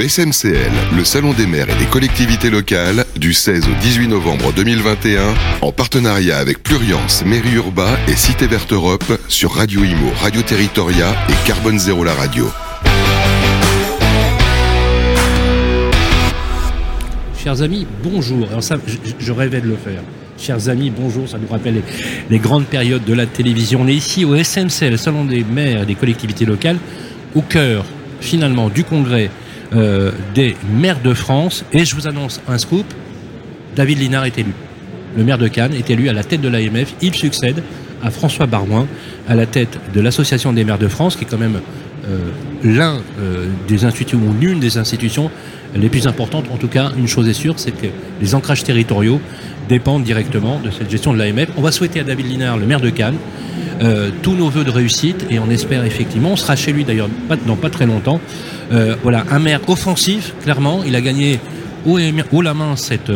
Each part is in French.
Le SMCL, le Salon des maires et des collectivités locales, du 16 au 18 novembre 2021, en partenariat avec Pluriance, Mairie Urba et Cité Verte Europe sur Radio Imo, Radio Territoria et Carbone Zéro la radio. Chers amis, bonjour. Alors ça, je, rêvais de le faire. Chers amis, bonjour, ça nous rappelle les, les, grandes périodes de la télévision. On est ici au SMC, le Salon des maires et des collectivités locales, au cœur finalement du congrès euh, des maires de France. Et je vous annonce un scoop, David Linard est élu. Le maire de Cannes est élu à la tête de l'AMF. Il succède à François Barouin, à la tête de l'Association des maires de France, qui est quand même euh, l'un euh, des institutions, ou l'une des institutions les plus importantes. En tout cas, une chose est sûre, c'est que les ancrages territoriaux dépendent directement de cette gestion de l'AMF. On va souhaiter à David Linard, le maire de Cannes, tous nos voeux de réussite et on espère effectivement, on sera chez lui d'ailleurs pas, dans pas très longtemps. Euh, voilà, un maire offensif, clairement, il a gagné haut, la main cette,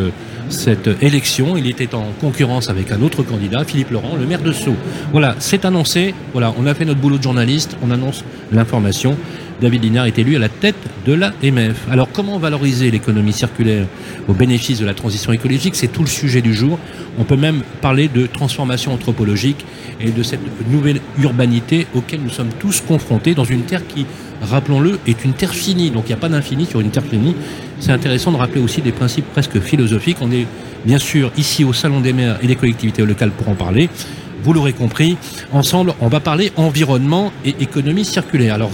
cette élection. Il était en concurrence avec un autre candidat, Philippe Laurent, le maire de Sceaux. Voilà, c'est annoncé. Voilà, on a fait notre boulot de journaliste, on annonce l'information. David Linard est élu à la tête de la MF. Alors comment valoriser l'économie circulaire au bénéfice de la transition écologique? C'est tout le sujet du jour. On peut même parler de transformation anthropologique et de cette nouvelle urbanité auquel nous sommes tous confrontés dans une terre qui, rappelons-le, est une terre finie. Donc il n'y a pas d'infini sur une terre finie. C'est intéressant de rappeler aussi des principes presque philosophiques. On est bien sûr ici au Salon des maires et des collectivités locales pour en parler vous l'aurez compris, ensemble, on va parler environnement et économie circulaire. Alors,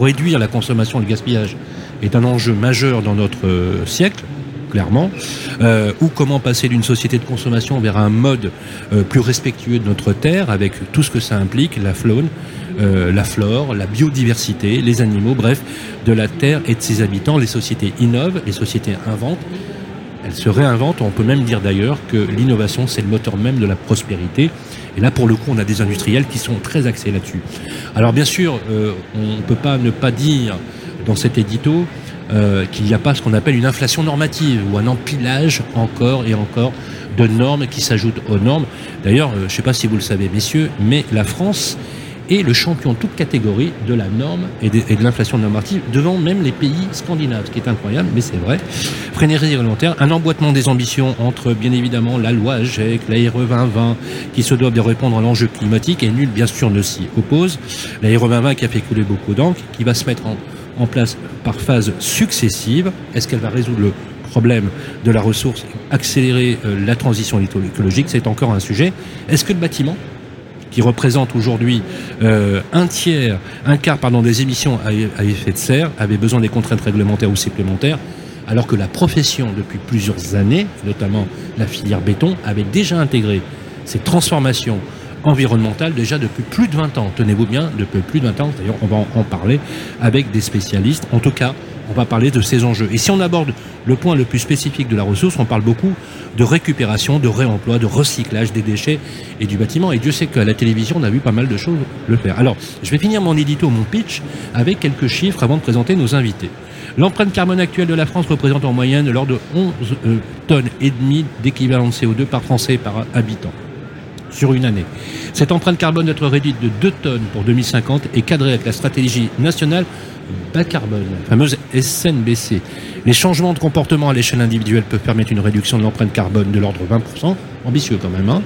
réduire la consommation et le gaspillage est un enjeu majeur dans notre euh, siècle clairement, euh, ou comment passer d'une société de consommation vers un mode euh, plus respectueux de notre terre, avec tout ce que ça implique, la faune, euh, la flore, la biodiversité, les animaux, bref, de la terre et de ses habitants. Les sociétés innovent, les sociétés inventent, elle se réinvente. On peut même dire d'ailleurs que l'innovation, c'est le moteur même de la prospérité. Et là, pour le coup, on a des industriels qui sont très axés là-dessus. Alors bien sûr, euh, on ne peut pas ne pas dire dans cet édito euh, qu'il n'y a pas ce qu'on appelle une inflation normative ou un empilage encore et encore de normes qui s'ajoutent aux normes. D'ailleurs, euh, je ne sais pas si vous le savez, messieurs, mais la France est le champion de toute catégorie de la norme et de, et l'inflation normative devant même les pays scandinaves, ce qui est incroyable, mais c'est vrai. Frénésie réglementaire, un emboîtement des ambitions entre bien évidemment la loi AGEC, la RE 2020 qui se doivent de répondre à l'enjeu climatique et nul bien sûr ne s'y oppose. La RE 2020 qui a fait couler beaucoup d'encre, qui va se mettre en, en place par phases successives. Est-ce qu'elle va résoudre le problème de la ressource, accélérer euh, la transition écologique, c'est encore un sujet. Est-ce que le bâtiment qui représente aujourd'hui euh, un tiers, un quart pardon, des émissions à, effet de serre, avait besoin des contraintes réglementaires ou supplémentaires, alors que la profession, depuis plusieurs années, notamment la filière béton, avait déjà intégré ces transformations environnementales déjà depuis plus de 20 ans. Tenez-vous bien, depuis plus de 20 ans, d'ailleurs on va en parler avec des spécialistes. En tout cas, on va parler de ces enjeux. Et si on aborde le point le plus spécifique de la ressource, on parle beaucoup de récupération, de réemploi, de recyclage des déchets et du bâtiment. Et Dieu sait qu'à la télévision, on a vu pas mal de choses le faire. Alors, je vais finir mon édito, mon pitch, avec quelques chiffres avant de présenter nos invités. L'empreinte carbone actuelle de la France représente en moyenne l'ordre de 11 euh, tonnes et demie d'équivalent de CO2 par Français et par habitant sur une année. Cette empreinte carbone doit être réduite de 2 tonnes pour 2050 et cadrée avec la stratégie nationale bas carbone, la fameuse SNBC. Les changements de comportement à l'échelle individuelle peuvent permettre une réduction de l'empreinte carbone de l'ordre 20%, ambitieux quand même. Hein.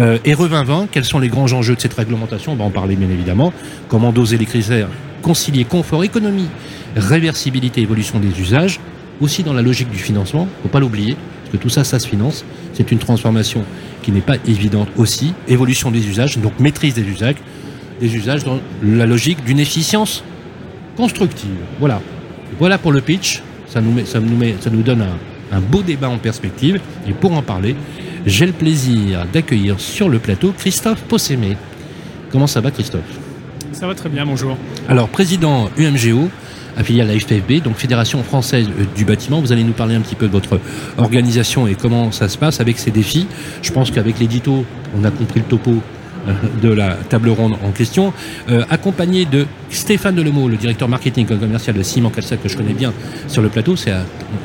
Euh, et RE 2020, quels sont les grands enjeux de cette réglementation? On va en parler bien évidemment. Comment doser les critères Concilier confort, économie, réversibilité, évolution des usages. Aussi dans la logique du financement, faut pas l'oublier, parce que tout ça, ça se finance. C'est une transformation qui n'est pas évidente aussi. Évolution des usages, donc maîtrise des usages, des usages dans la logique d'une efficience constructive. Voilà. Voilà pour le pitch. Ça nous, met, ça nous, met, ça nous donne un, un beau débat en perspective. Et pour en parler, j'ai le plaisir d'accueillir sur le plateau Christophe Possémé. Comment ça va Christophe? Ça va très bien, bonjour. Alors, président UMGO, affilié à la FFB, donc Fédération française du bâtiment. Vous allez nous parler un petit peu de votre organisation et comment ça se passe avec ces défis. Je pense qu'avec l'édito, on a compris le topo de la table ronde en question, euh, accompagné de Stéphane Delemot, le directeur marketing et commercial de Simon Calcet, que je connais bien sur le plateau. C'est,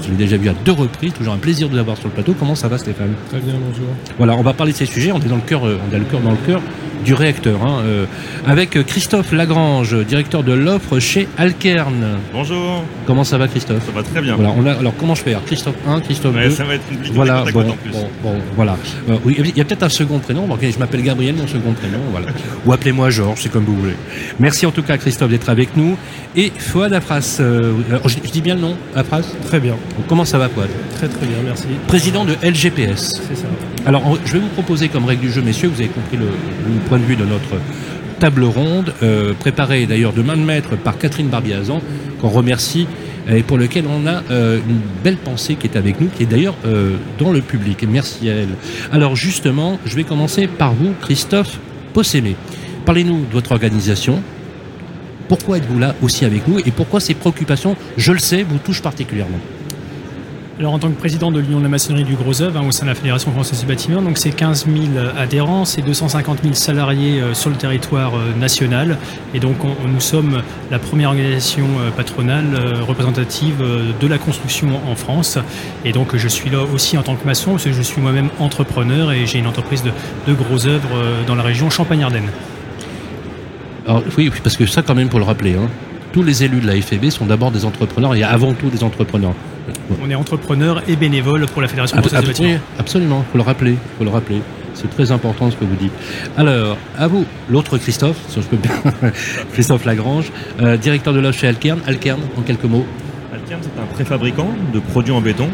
je l'ai déjà vu à deux reprises, toujours un plaisir de l'avoir sur le plateau. Comment ça va, Stéphane? Très bien, bonjour. Voilà, on va parler de ces sujets. On est dans le cœur, on a le cœur dans le cœur du réacteur, hein, euh, avec Christophe Lagrange, directeur de l'offre chez Alkern. Bonjour. Comment ça va Christophe Ça va très bien. Voilà, on a, alors comment je fais Christophe 1, Christophe 2 Ça va être compliqué. Voilà, bon, en plus. bon, bon, voilà. Euh, oui, il y a peut-être un second prénom. Bon, ok, je m'appelle Gabriel, mon second prénom, voilà. Ou appelez-moi Georges, c'est comme vous voulez. Merci en tout cas Christophe d'être avec nous. Et Fouad Afras, euh, alors, je, je dis bien le nom, Afras? Très bien, Comment ça va Fouad? Très très bien, merci. Président de LGPS. C'est ça. Alors, je vais vous proposer comme règle du jeu, messieurs, vous avez compris le, point de vue de notre table ronde, euh, préparée d'ailleurs de main de maître par Catherine Barbiazan, qu'on remercie et pour lequel on a euh, une belle pensée qui est avec nous, qui est d'ailleurs euh, dans le public. Merci à elle. Alors justement, je vais commencer par vous, Christophe Possémé. Parlez-nous de votre organisation. Pourquoi êtes-vous là aussi avec nous et pourquoi ces préoccupations, je le sais, vous touchent particulièrement? Alors en tant que président de l'Union de la maçonnerie du Gros œuvre, hein, au sein de la Fédération française du bâtiment, donc c'est 15 000 adhérents, c'est 250 000 salariés euh, sur le territoire euh, national. Et donc on- on- nous sommes la première organisation euh, patronale représentative de la construction en France. Et donc je suis là aussi en tant que maçon, parce que je suis moi-même entrepreneur et j'ai une entreprise de, de gros œuvres dans la région Champagne-Ardenne. Alors, oui, oui, parce que ça, quand même, pour le rappeler, hein, tous les élus de la FEB sont d'abord des entrepreneurs et avant tout des entrepreneurs. On est entrepreneur et bénévole pour la Fédération française du ab- bâtiment. oui, absolument, faut le rappeler, faut le rappeler. C'est très important ce que vous dites. Alors, à vous, l'autre Christophe, si je peux bien, Christophe Lagrange, euh, directeur de l'offre chez Alkern. Alkern, en quelques mots. Alkern, c'est un préfabricant de produits en béton.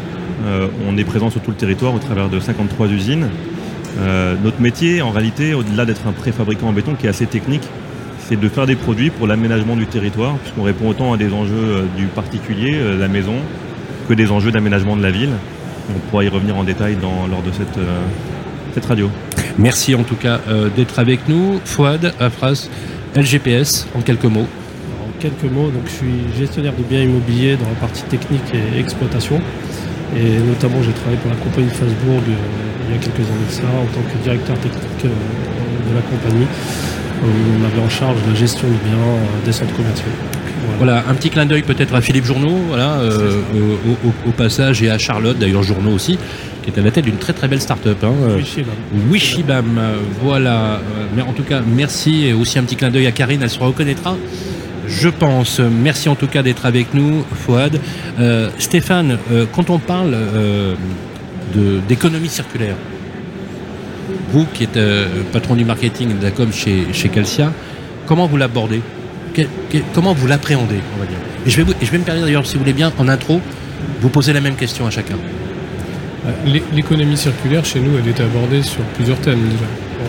Euh, on est présent sur tout le territoire au travers de 53 usines. Euh, notre métier, en réalité, au-delà d'être un préfabricant en béton qui est assez technique, c'est de faire des produits pour l'aménagement du territoire, puisqu'on répond autant à des enjeux du particulier, de la maison, que des enjeux d'aménagement de la ville. On pourra y revenir en détail dans- lors de cette, euh, cette radio. Merci en tout cas euh, d'être avec nous. Fouad, Afras, LGPS, en quelques mots. En quelques mots, donc je suis gestionnaire de biens immobiliers dans la partie technique et exploitation. Et notamment, j'ai travaillé pour la compagnie de Fasbourg euh, il y a quelques années de ça, en tant que directeur technique euh, de la compagnie. où On avait en charge la gestion du bien euh, des centres commerciaux. Voilà. Un petit clin d'œil peut-être à Philippe Journeau, voilà, euh, au, au- au passage, et à Charlotte, d'ailleurs Journeau aussi, qui est à la tête d'une très très belle start-up. hein, euh. Wishibam, euh, voilà. Mais en tout cas, merci et aussi un petit clin d'œil à Karine, elle se reconnaîtra. Je pense. Merci en tout cas d'être avec nous, Fouad. Euh, Stéphane, euh, quand on parle d'économie circulaire, vous qui êtes patron du marketing et de la com chez, chez Calcia, comment vous l'abordez? Comment vous l'appréhendez, on va dire et je, vais me permettre d'ailleurs, si vous voulez bien, en intro, vous poser la même question à chacun. Euh, l'é- L'économie circulaire, chez nous, elle est abordée sur plusieurs thèmes déjà. Euh,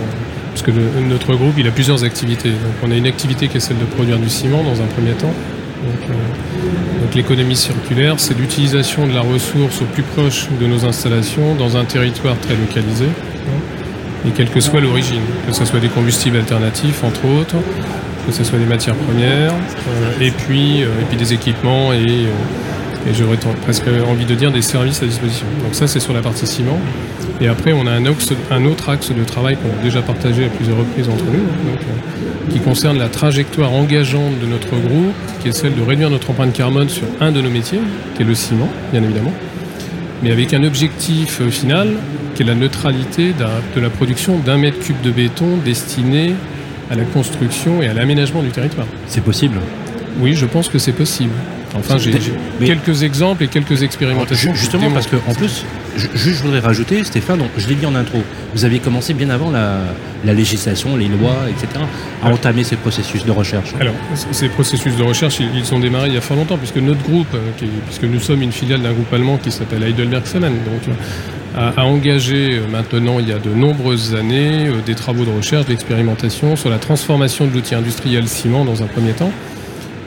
Parce que notre groupe, il a plusieurs activités. Donc, on a une activité qui est celle de produire du ciment dans un premier temps. Donc, euh, l'économie circulaire, c'est l'utilisation de la ressource au plus proche de nos installations dans un territoire très localisé, hein, et quelle que soit l'origine, que ce soit des combustibles alternatifs, entre autres, que ce soit des matières premières, euh, et, puis, euh, et puis des équipements et, euh, j'aurais presque envie de dire des services à disposition. Donc ça, c'est sur la partie ciment. Et après, on a un, autre axe de travail qu'on a déjà partagé à plusieurs reprises entre nous, qui concerne la trajectoire engageante de notre groupe, qui est celle de réduire notre empreinte carbone sur un de nos métiers, qui est le ciment, bien évidemment, mais avec un objectif final, qui est la neutralité de la production d'un mètre cube de béton destiné à la construction et à l'aménagement du territoire. C'est possible Oui, je pense que c'est possible. Enfin, j'ai quelques exemples et quelques expérimentations. Ju- Justement, parce que en plus, juste je voudrais rajouter, Stéphane, donc, je l'ai dit en intro, vous aviez commencé bien avant la, la législation, les lois, etc., à entamer ces processus de recherche. Alors, ces processus de recherche, ils, ils sont démarrés il y a fort longtemps, puisque notre groupe, euh, qui puisque nous sommes une filiale d'un groupe allemand qui s'appelle Heidelberg Cement, donc euh, a, a engagé euh, maintenant, il y a de nombreuses années, euh, des travaux de recherche, d'expérimentation sur la transformation de l'outil industriel ciment dans un premier temps,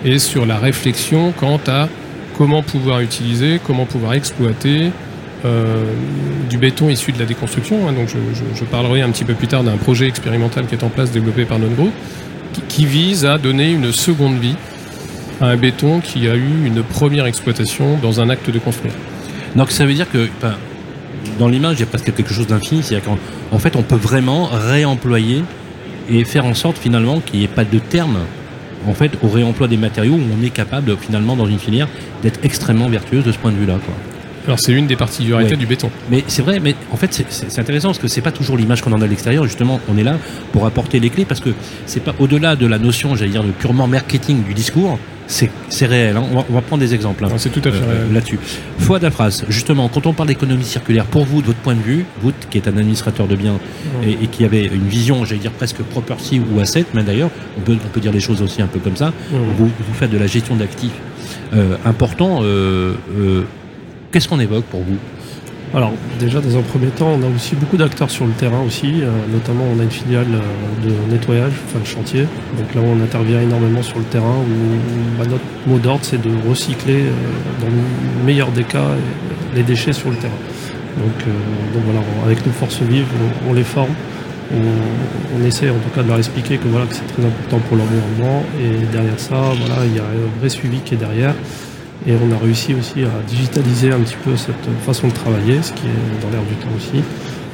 et sur la réflexion quant à comment pouvoir utiliser, comment pouvoir exploiter euh, du béton issu de la déconstruction. hein. donc je, parlerai un petit peu plus tard d'un projet expérimental qui est en place développé par notre groupe, qui, vise à donner une seconde vie à un béton qui a eu une première exploitation dans un acte de construire. Donc ça veut dire que, dans l'image, il y a presque quelque chose d'infini, c'est-à-dire qu'en en fait, on peut vraiment réemployer et faire en sorte finalement qu'il n'y ait pas de terme en fait, au réemploi des matériaux où on est capable finalement dans une filière d'être extrêmement vertueuse de ce point de vue-là. quoi. Alors c'est une des particularités Ouais. du béton. Mais c'est vrai, mais en fait, c'est- intéressant parce que c'est pas toujours l'image qu'on en a de l'extérieur. Justement, on est là pour apporter les clés parce que c'est pas au-delà de la notion, j'allais dire, de purement marketing du discours. C'est réel. hein. On, va, on va prendre des exemples. hein, Alors, C'est tout à fait euh, réel. là-dessus. Foi d'Afras, justement, quand on parle d'économie circulaire, pour vous, de votre point de vue, vous qui êtes un administrateur de biens et, et qui avait une vision, j'allais dire presque property ou asset, mais d'ailleurs, on peut, on peut dire les choses aussi un peu comme ça. Vous, vous faites de la gestion d'actifs euh, important. euh, euh, Qu'est-ce qu'on évoque pour vous? Alors déjà dans un premier temps, on a aussi beaucoup d'acteurs sur le terrain aussi, euh, notamment on a une filiale euh, de nettoyage, enfin de chantier. Donc là on intervient énormément sur le terrain où bah, notre mot d'ordre c'est de recycler euh, dans le meilleur des cas euh, les déchets sur le terrain. Donc, euh, donc voilà, avec nos forces vives, on, on les forme. On, on essaie en tout cas de leur expliquer que voilà que c'est très important pour l'environnement et derrière ça, voilà, il y a un vrai suivi qui est derrière. Et on a réussi aussi à digitaliser un petit peu cette façon de travailler, ce qui est dans l'air du temps aussi,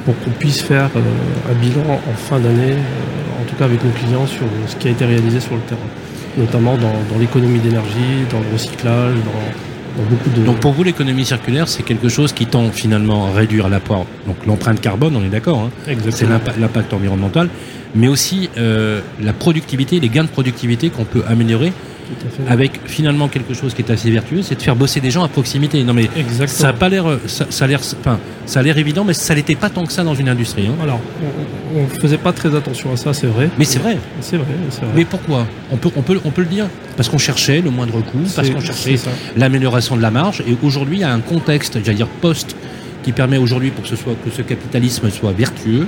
pour qu'on puisse faire euh, un bilan en fin d'année, euh, en tout cas avec nos clients, sur ce qui a été réalisé sur le terrain, notamment dans, dans l'économie d'énergie, dans le recyclage, dans, dans beaucoup de... Donc pour vous, l'économie circulaire, c'est quelque chose qui tend finalement à réduire l'apport, donc l'empreinte carbone, on est d'accord, hein, c'est l'impact environnemental, mais aussi euh, la productivité, les gains de productivité qu'on peut améliorer. Avec finalement quelque chose qui est assez vertueux, c'est de faire bosser des gens à proximité. Non mais Exactement. ça a pas l'air, ça, ça a l'air, enfin, ça a l'air évident, mais ça l'était pas tant que ça dans une industrie. hein. Alors, on, on faisait pas très attention à ça, c'est vrai. Mais c'est vrai. C'est vrai. Mais pourquoi? On peut, on, peut, on peut le dire. Parce qu'on cherchait le moindre coût, parce qu'on cherchait l'amélioration de la marge. Et aujourd'hui, il y a un contexte, j'allais dire post, qui permet aujourd'hui pour que ce, soit, que ce capitalisme soit vertueux,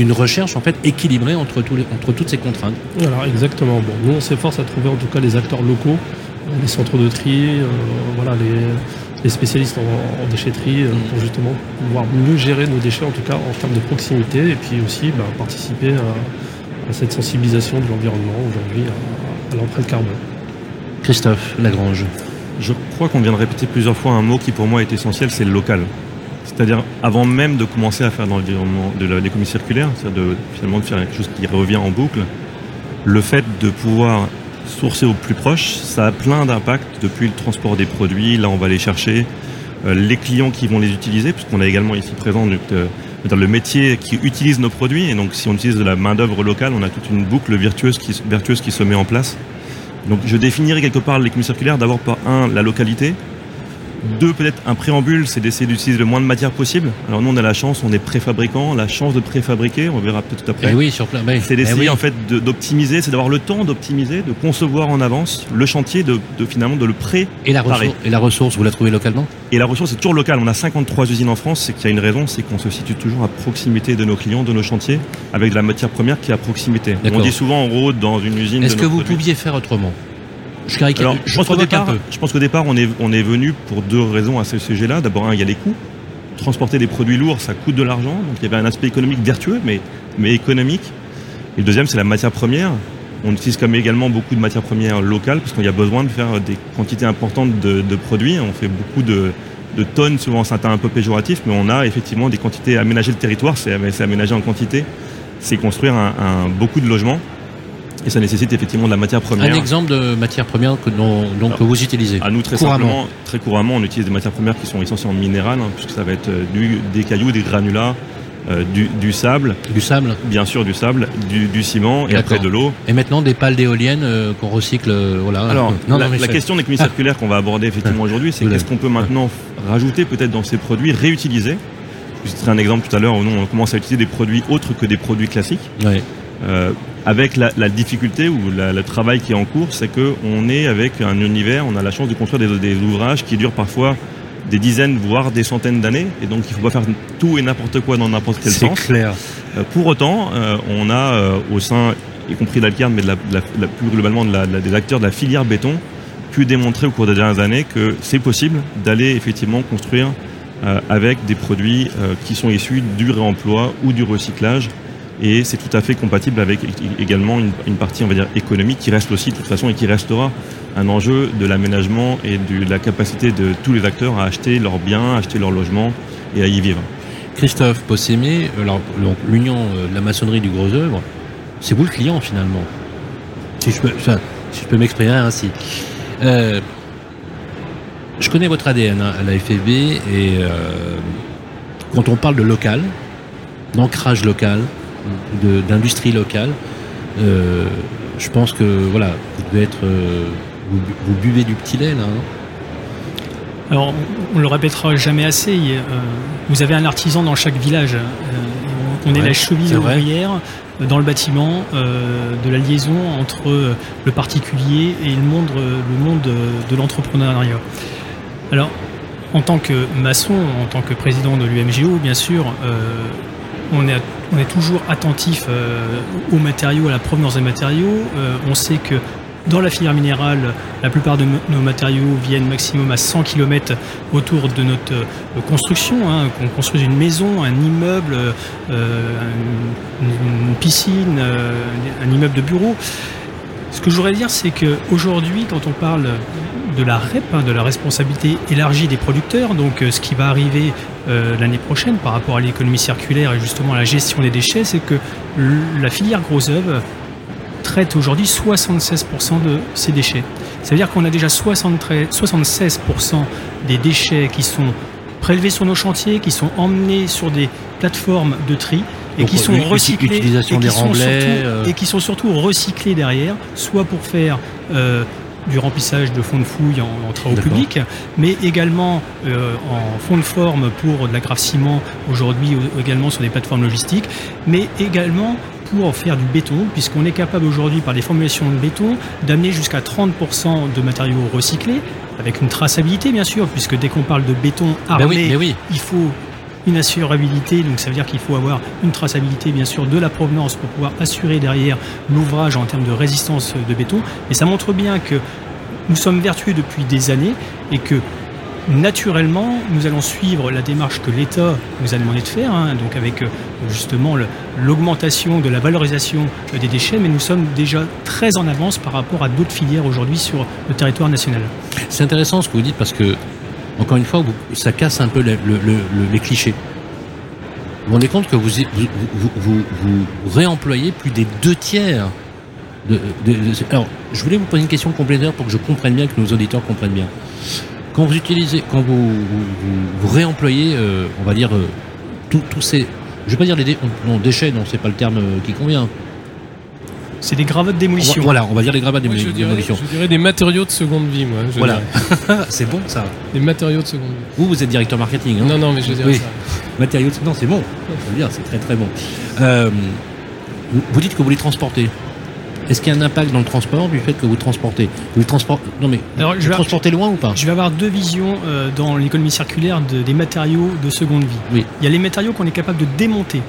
d'une recherche en fait équilibrée entre, tous les- entre toutes ces contraintes. Alors exactement. Bon, nous on s'efforce à trouver en tout cas les acteurs locaux, euh, les centres de tri, euh, voilà les, les spécialistes en, en déchetterie euh, pour justement pouvoir mieux gérer nos déchets en tout cas en termes de proximité et puis aussi bah, participer à, à cette sensibilisation de l'environnement aujourd'hui à, à l'empreinte carbone. Christophe Lagrange. Je crois qu'on vient de répéter plusieurs fois un mot qui pour moi est essentiel, c'est le local. C'est-à-dire avant même de commencer à faire dans l'environnement de l'économie circulaire, c'est-à-dire de finalement de faire quelque chose qui revient en boucle, le fait de pouvoir sourcer au plus proche, ça a plein d'impacts depuis le transport des produits, là on va les chercher, euh, les clients qui vont les utiliser, puisqu'on a également ici présent euh, le métier qui utilise nos produits, et donc si on utilise de la main-d'œuvre locale, on a toute une boucle vertueuse qui, vertueuse qui se met en place. Donc je définirais quelque part l'économie circulaire d'abord par un, la localité, deux peut-être un préambule, c'est d'essayer d'utiliser le moins de matière possible. Alors nous on a la chance, on est préfabricant, la chance de préfabriquer, on verra peut-être tout après. Eh oui, sur plein. C'est eh d'essayer oui. en fait d'optimiser, c'est d'avoir le temps d'optimiser, de concevoir en avance le chantier, de, de finalement de le pré Et la, ressource, et la ressource, vous la trouvez localement? Et la ressource est toujours locale. On a 53 usines en France, c'est qu'il y a une raison, c'est qu'on se situe toujours à proximité de nos clients, de nos chantiers, avec de la matière première qui est à proximité. On dit souvent on rôde dans une usine. Est-ce que vous produits. pouviez faire autrement? Je caricature. Alors, je je pense qu'au un départ, peu. je pense qu'au départ, on est, on est venu pour deux raisons à ce sujet-là. D'abord, un, il y a les coûts. Transporter des produits lourds, ça coûte de l'argent. Donc, il y avait un aspect économique vertueux, mais, mais économique. Et le deuxième, c'est la matière première. On utilise comme également beaucoup de matières premières locales parce qu'il y a besoin de faire des quantités importantes de, de produits. On fait beaucoup de, de tonnes, souvent c'est un peu péjoratif, mais on a effectivement des quantités. Aménager le territoire, c'est c'est aménager en quantité. C'est construire un, un- beaucoup de logements. Et ça nécessite effectivement de la matière première. Un exemple de matière première que, dont, donc, Alors, que vous utilisez. À nous, très Couramment. simplement, très couramment, on utilise des matières premières qui sont essentiellement minérales, hein, puisque ça va être euh, du- des cailloux, des granulats, euh, du, du sable, Du sable. bien sûr du sable, du, du ciment et après de l'eau. Et maintenant des pales d'éoliennes euh, qu'on recycle. euh, voilà. Alors, non, la, non, la question d'économie circulaire qu'on va aborder effectivement aujourd'hui, c'est qu'est-ce qu'on peut maintenant rajouter peut-être dans ces produits, réutiliser. Je vous citerai un exemple tout à l'heure où nous, on commence à utiliser des produits autres que des produits classiques. Ouais. Avec la, la difficulté ou la- le travail qui est en cours, c'est que on est avec un univers, on a la chance de construire des, des ouvrages qui durent parfois des dizaines, voire des centaines d'années, et donc il ne faut pas faire tout et n'importe quoi dans n'importe quel C'est sens. clair. Euh, pour autant, euh, on a euh, au sein, y compris d'Alcard, mais de la, de plus globalement de la- de la- des acteurs de la filière béton, pu démontrer au cours des dernières années que c'est possible d'aller effectivement construire euh, avec des produits euh, qui sont issus du réemploi ou du recyclage. Et c'est tout à fait compatible avec également une, partie, on va dire, économique qui reste aussi de toute façon et qui restera un enjeu de l'aménagement et de la capacité de tous les acteurs à acheter leurs biens, acheter leur logement et à y vivre. Christophe Possémé, donc, l'union euh, de la maçonnerie du gros œuvre, c'est vous le client finalement. Si je peux, m'exprimer ainsi. Euh, je connais votre ADN hein, à la FFB et euh, quand on parle de local, d'ancrage local, d'industrie locale, euh, je pense que voilà, vous devez être, euh, vous, bu- vous buvez du petit lait là. hein. Alors, on, le répétera jamais assez. euh, vous avez un artisan dans chaque village. On est la cheville ouvrière dans le bâtiment de la liaison entre le particulier et le monde, le monde de l'entrepreneuriat. Alors, en tant que maçon, en tant que président de l'UMGO, bien sûr, on, est, on est toujours attentif euh, aux matériaux, à la provenance des matériaux. Euh, on sait que dans la filière minérale, la plupart de nos matériaux viennent maximum à 100 km autour de notre euh, construction. hein, qu'on construise une maison, un immeuble, euh, une, une piscine, euh, un immeuble de bureau. Ce que je voudrais dire, c'est qu'aujourd'hui, quand on parle de la REP, hein, de la responsabilité élargie des producteurs, donc euh, ce qui va arriver euh, l'année prochaine par rapport à l'économie circulaire et justement à la gestion des déchets, c'est que la filière gros œuvre traite aujourd'hui 76% de ces déchets. Ça veut dire qu'on a déjà 73 76% des déchets qui sont prélevés sur nos chantiers, qui sont emmenés sur des plateformes de tri et qui sont recyclés utilisation et qui des sont remblais, surtout- euh. et qui sont surtout recyclés derrière, soit pour faire euh, du remplissage de fonds de fouille en, en travaux publics, mais également euh, en fonds de forme pour de l'agrafement aujourd'hui également sur des plateformes logistiques, mais également pour faire du béton, puisqu'on est capable aujourd'hui par des formulations de béton d'amener jusqu'à 30% de matériaux recyclés, avec une traçabilité bien sûr, puisque dès qu'on parle de béton armé, Ben oui, oui. il faut une assurabilité, donc ça veut dire qu'il faut avoir une traçabilité bien sûr de la provenance pour pouvoir assurer derrière l'ouvrage en termes de résistance de béton. Et ça montre bien que nous sommes vertueux depuis des années et que naturellement nous allons suivre la démarche que l'État nous a demandé de faire, hein, donc avec euh, justement l'augmentation de la valorisation euh, des déchets, mais nous sommes déjà très en avance par rapport à d'autres filières aujourd'hui sur le territoire national. C'est intéressant ce que vous dites parce que, encore une fois, ça casse un peu le- le- le- le- les clichés. Vous vous rendez compte que vous, réemployez plus des deux tiers de, Alors, je voulais vous poser une question complémentaire pour que je comprenne bien, que nos auditeurs comprennent bien. Quand vous utilisez, quand vous, réemployez, euh, on va dire, euh, tous ces... Je vais pas dire les dé- non, déchets, non, c'est pas le terme euh, qui convient. C'est des de On va- démolition. voilà, on va dire les gravats de Moi, je, dirais, démolition. je dirais des matériaux de seconde vie, moi. je Voilà. c'est bon ça. Des matériaux de seconde vie. Vous, vous êtes directeur marketing. Hein Non, non, mais je dirais Oui. ça. Matériaux. Non, c'est bon. Je veux dire, c'est très très bon. Euh, vous, vous dites que vous les transportez. Est-ce qu'il y a un impact dans le transport du fait que vous transportez Vous transportez Non, mais Alors, je vous vais- transportez loin ou pas Je vais avoir deux visions euh, dans l'économie circulaire de- des matériaux de seconde vie. Oui. Il y a les matériaux qu'on est capable de démonter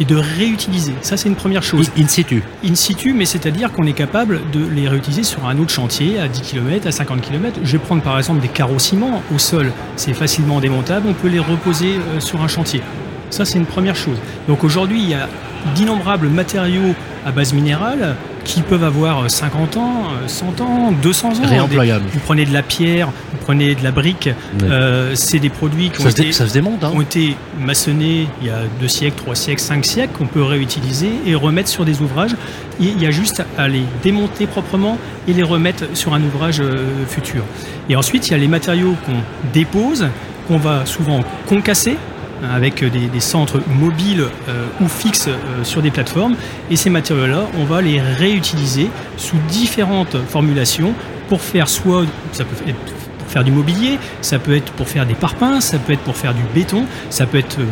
et de réutiliser. Ça, c'est une première chose. In situ. In situ, mais c'est-à-dire qu'on est capable de les réutiliser sur un autre chantier à 10 km, à 50 km. Je vais prendre par exemple des carreaux ciment au sol. C'est facilement démontable. On peut les reposer euh, sur un chantier. Ça, c'est une première chose. Donc aujourd'hui, il y a d'innombrables matériaux à base minérale qui peuvent avoir 50 ans, euh, 100 ans, 200 ans. Réemployable. Vous prenez de la pierre, vous prenez de la brique. Euh, c'est des produits qui ont été se démonte, hein ont été maçonnés il y a deux siècles, trois siècles, cinq siècles, qu'on peut réutiliser et remettre sur des ouvrages. Il y a juste à les démonter proprement et les remettre sur un ouvrage euh, futur. Et ensuite, il y a les matériaux qu'on dépose, qu'on va souvent concasser hein, avec des, des centres mobiles euh, ou fixes euh, sur des plateformes. Et ces matériaux-là, on va les réutiliser sous différentes formulations pour faire soit, ça peut être pour faire du mobilier, ça peut être pour faire des parpaings, ça peut être pour faire du béton, ça peut être euh,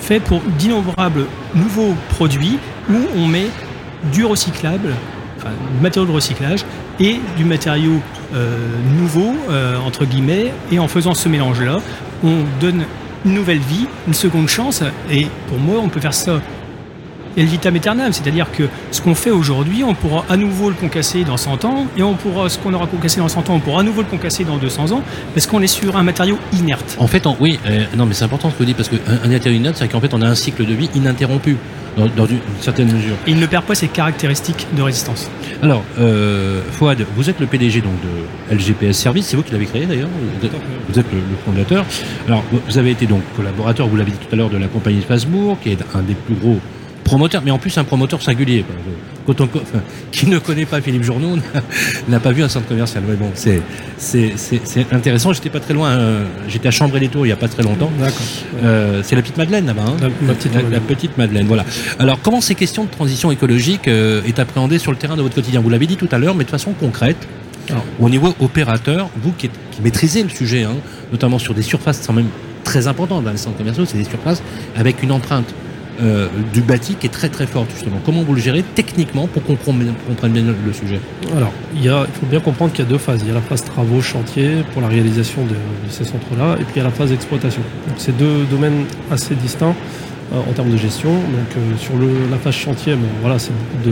fait pour d'innombrables nouveaux produits où on met du recyclable, enfin du matériau de recyclage et du matériau euh, nouveau, euh, entre guillemets, et en faisant ce mélange-là, on donne une nouvelle vie, une seconde chance, et pour moi, on peut faire ça el vitam aeternam, c'est-à-dire que ce qu'on fait aujourd'hui, on pourra à nouveau le concasser dans 100 ans, et on pourra, ce qu'on aura concassé dans 100 ans, on pourra à nouveau le concasser dans 200 ans, parce qu'on est sur un matériau inerte. En fait, en- oui, euh, non, mais c'est important ce que vous dites parce qu'un un matériau inerte, c'est qu'en fait, on a un cycle de vie ininterrompu dans, dans une, certaine mesure. Il ne perd pas ses caractéristiques de résistance. Alors, euh, Fouad, vous êtes le PDG donc de LGPS Service, c'est vous qui l'avez créé d'ailleurs, vous êtes, le, le fondateur. Alors, vous avez été donc collaborateur, vous l'avez dit tout à l'heure, de la compagnie de Fasbourg, qui est un des plus gros promoteurs, mais en plus un promoteur singulier. Quand on, enfin, qui ne connaît pas Philippe Journeau n'a pas vu un centre commercial. Mais bon, c'est c'est c'est intéressant. J'étais pas très loin. euh, J'étais à Chambray-les-Tours il y a pas très longtemps. Euh, c'est la petite Madeleine là-bas. hein La- la petite la, Madeleine. la petite Madeleine. Voilà. Alors, comment ces questions de transition écologique euh, est appréhendée sur le terrain de votre quotidien? Vous l'avez dit tout à l'heure, mais de façon concrète. Alors. au niveau opérateur, vous qui, êtes- qui maîtrisez le sujet, hein, notamment sur des surfaces quand même très importantes dans les centres commerciaux, c'est des surfaces avec une empreinte euh, du bâti qui est très très forte justement. Comment vous le gérez techniquement pour qu'on comprenne bien- le sujet? Alors, il, y a, il faut bien comprendre qu'il y a deux phases. Il y a la phase travaux, chantier pour la réalisation de, ces centres-là, et puis il y a la phase exploitation. Donc, c'est deux domaines assez distincts euh, en termes de gestion. Donc, euh, sur le- la phase chantier, voilà, c'est beaucoup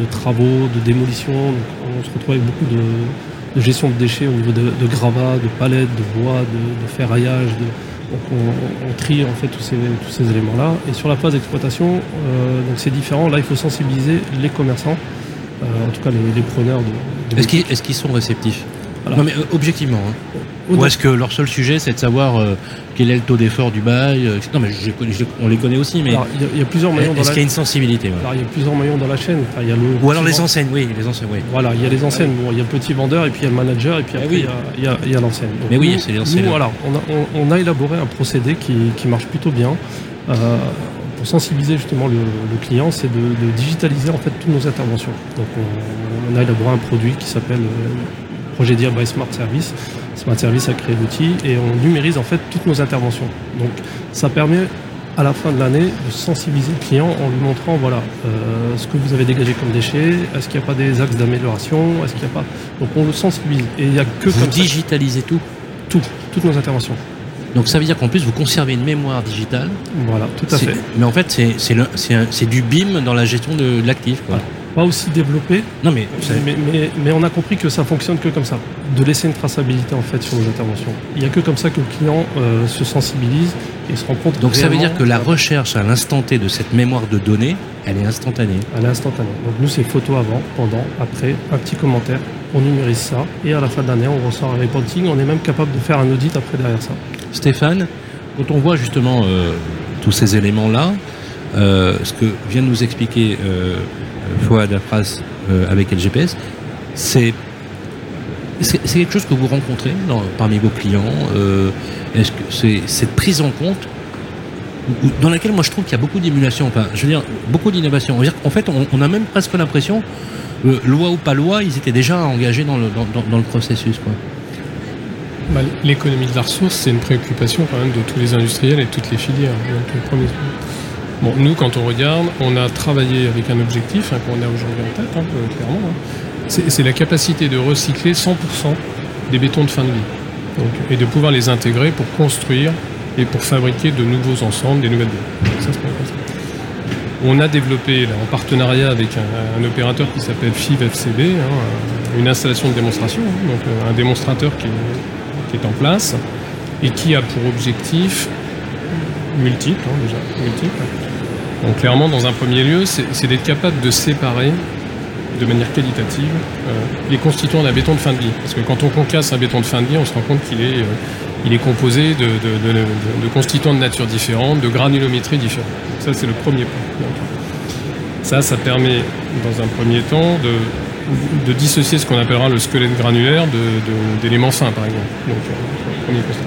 de, travaux, de démolition. On se retrouve avec beaucoup de, gestion de déchets au niveau de, gravats, de palettes, de bois, de, de ferraillage. De, donc, on, on trie en fait tous ces, tous ces éléments-là. Et sur la phase d'exploitation, euh, donc c'est différent. Là, il faut sensibiliser les commerçants. Euh, en tout cas les, les preneurs de, de Est-ce qu'ils est-ce qu'ils sont réceptifs? Voilà. Non mais euh, objectivement. hein. Ou est-ce que leur seul sujet c'est de savoir euh, quel est le taux d'effort du bail euh. Non mais je on les connaît aussi, mais il y, a- il y a plusieurs maillons dans est-ce la qu'il y a une sensibilité alors, il y a plusieurs maillons dans la chaîne. Enfin, y a le Ou alors les enseignes, oui, les enseignes, oui. Voilà, il y a les enseignes. Bon, il y a le petit vendeur et puis il y a le manager et puis Eh après oui. il y a- y l'enseigne. Mais oui, c'est les enseignes. Nous, voilà, on a, on- on a élaboré un procédé qui, qui marche plutôt bien. Euh, pour sensibiliser justement le, le client, c'est de, de digitaliser en fait toutes nos interventions. Donc on, on a élaboré un produit qui s'appelle euh, Projet Dire by Smart Service. Smart Service a créé l'outil et on numérise en fait toutes nos interventions. Donc ça permet à la fin de l'année de sensibiliser le client en lui montrant voilà euh, ce que vous avez dégagé comme déchets, est-ce qu'il n'y a pas des axes d'amélioration, est-ce qu'il n'y a pas. Donc on le sensibilise et il n'y a que Vous comme ça digitalisez tout. tout, toutes nos interventions. Donc ça veut dire qu'en plus vous conservez une mémoire digitale. Voilà, tout à fait. Mais en fait c'est du BIM dans la gestion de, de l'actif. quoi. Pas aussi développé, Non mais mais, mais, mais on a compris que ça fonctionne que comme ça, de laisser une traçabilité en fait sur nos interventions. Il n'y a que comme ça que le client euh, se sensibilise et se rend compte. donc ça veut dire que la recherche à l'instant T de cette mémoire de données, elle est instantanée. à l'instantané. Donc nous c'est photo avant, pendant, après, un petit commentaire, on numérise ça et à la fin de l'année on ressort un reporting, on est même capable de faire un audit après derrière ça. Stéphane, quand on voit justement euh, tous ces éléments-là, euh, ce que vient de nous expliquer Fouad Afras euh, avec LGPS, c'est c'est quelque chose que vous rencontrez parmi vos clients. euh, Est-ce que c'est cette prise en compte dans laquelle moi je trouve qu'il y a beaucoup d'émulation, enfin, je veux dire beaucoup d'innovation. Qu'en fait, on, a même presque l'impression, euh, loi ou pas loi, ils étaient déjà engagés dans le, dans, le processus. Bah, L'économie de la ressource, c'est une préoccupation quand même de tous les industriels et toutes les filières. Donc, le premier- Bon, nous, quand on regarde, on a travaillé avec un objectif hein, qu'on a aujourd'hui en tête, hein, euh, clairement. hein. C'est la capacité de recycler 100% des bétons de fin de vie. Et de pouvoir les intégrer pour construire et pour fabriquer de nouveaux ensembles, des nouvelles ça. On a développé, en partenariat avec un, opérateur qui s'appelle FIV FCB, hein, une installation de démonstration, donc euh, un démonstrateur qui est, en place et qui a pour objectif multiple, déjà, multiple. Donc clairement, dans un premier lieu, c'est d'être capable de séparer de manière qualitative euh, les constituants d'un béton de fin de vie. Parce que quand on concasse un béton de fin de vie, on se rend compte qu'il est, euh, est composé de, constituants de nature différente, de granulométrie différente. Donc ça, c'est le premier point. Ça, ça permet, dans un premier temps, de, dissocier ce qu'on appellera le squelette granulaire d'éléments fins, par exemple. Donc, euh, premier constat.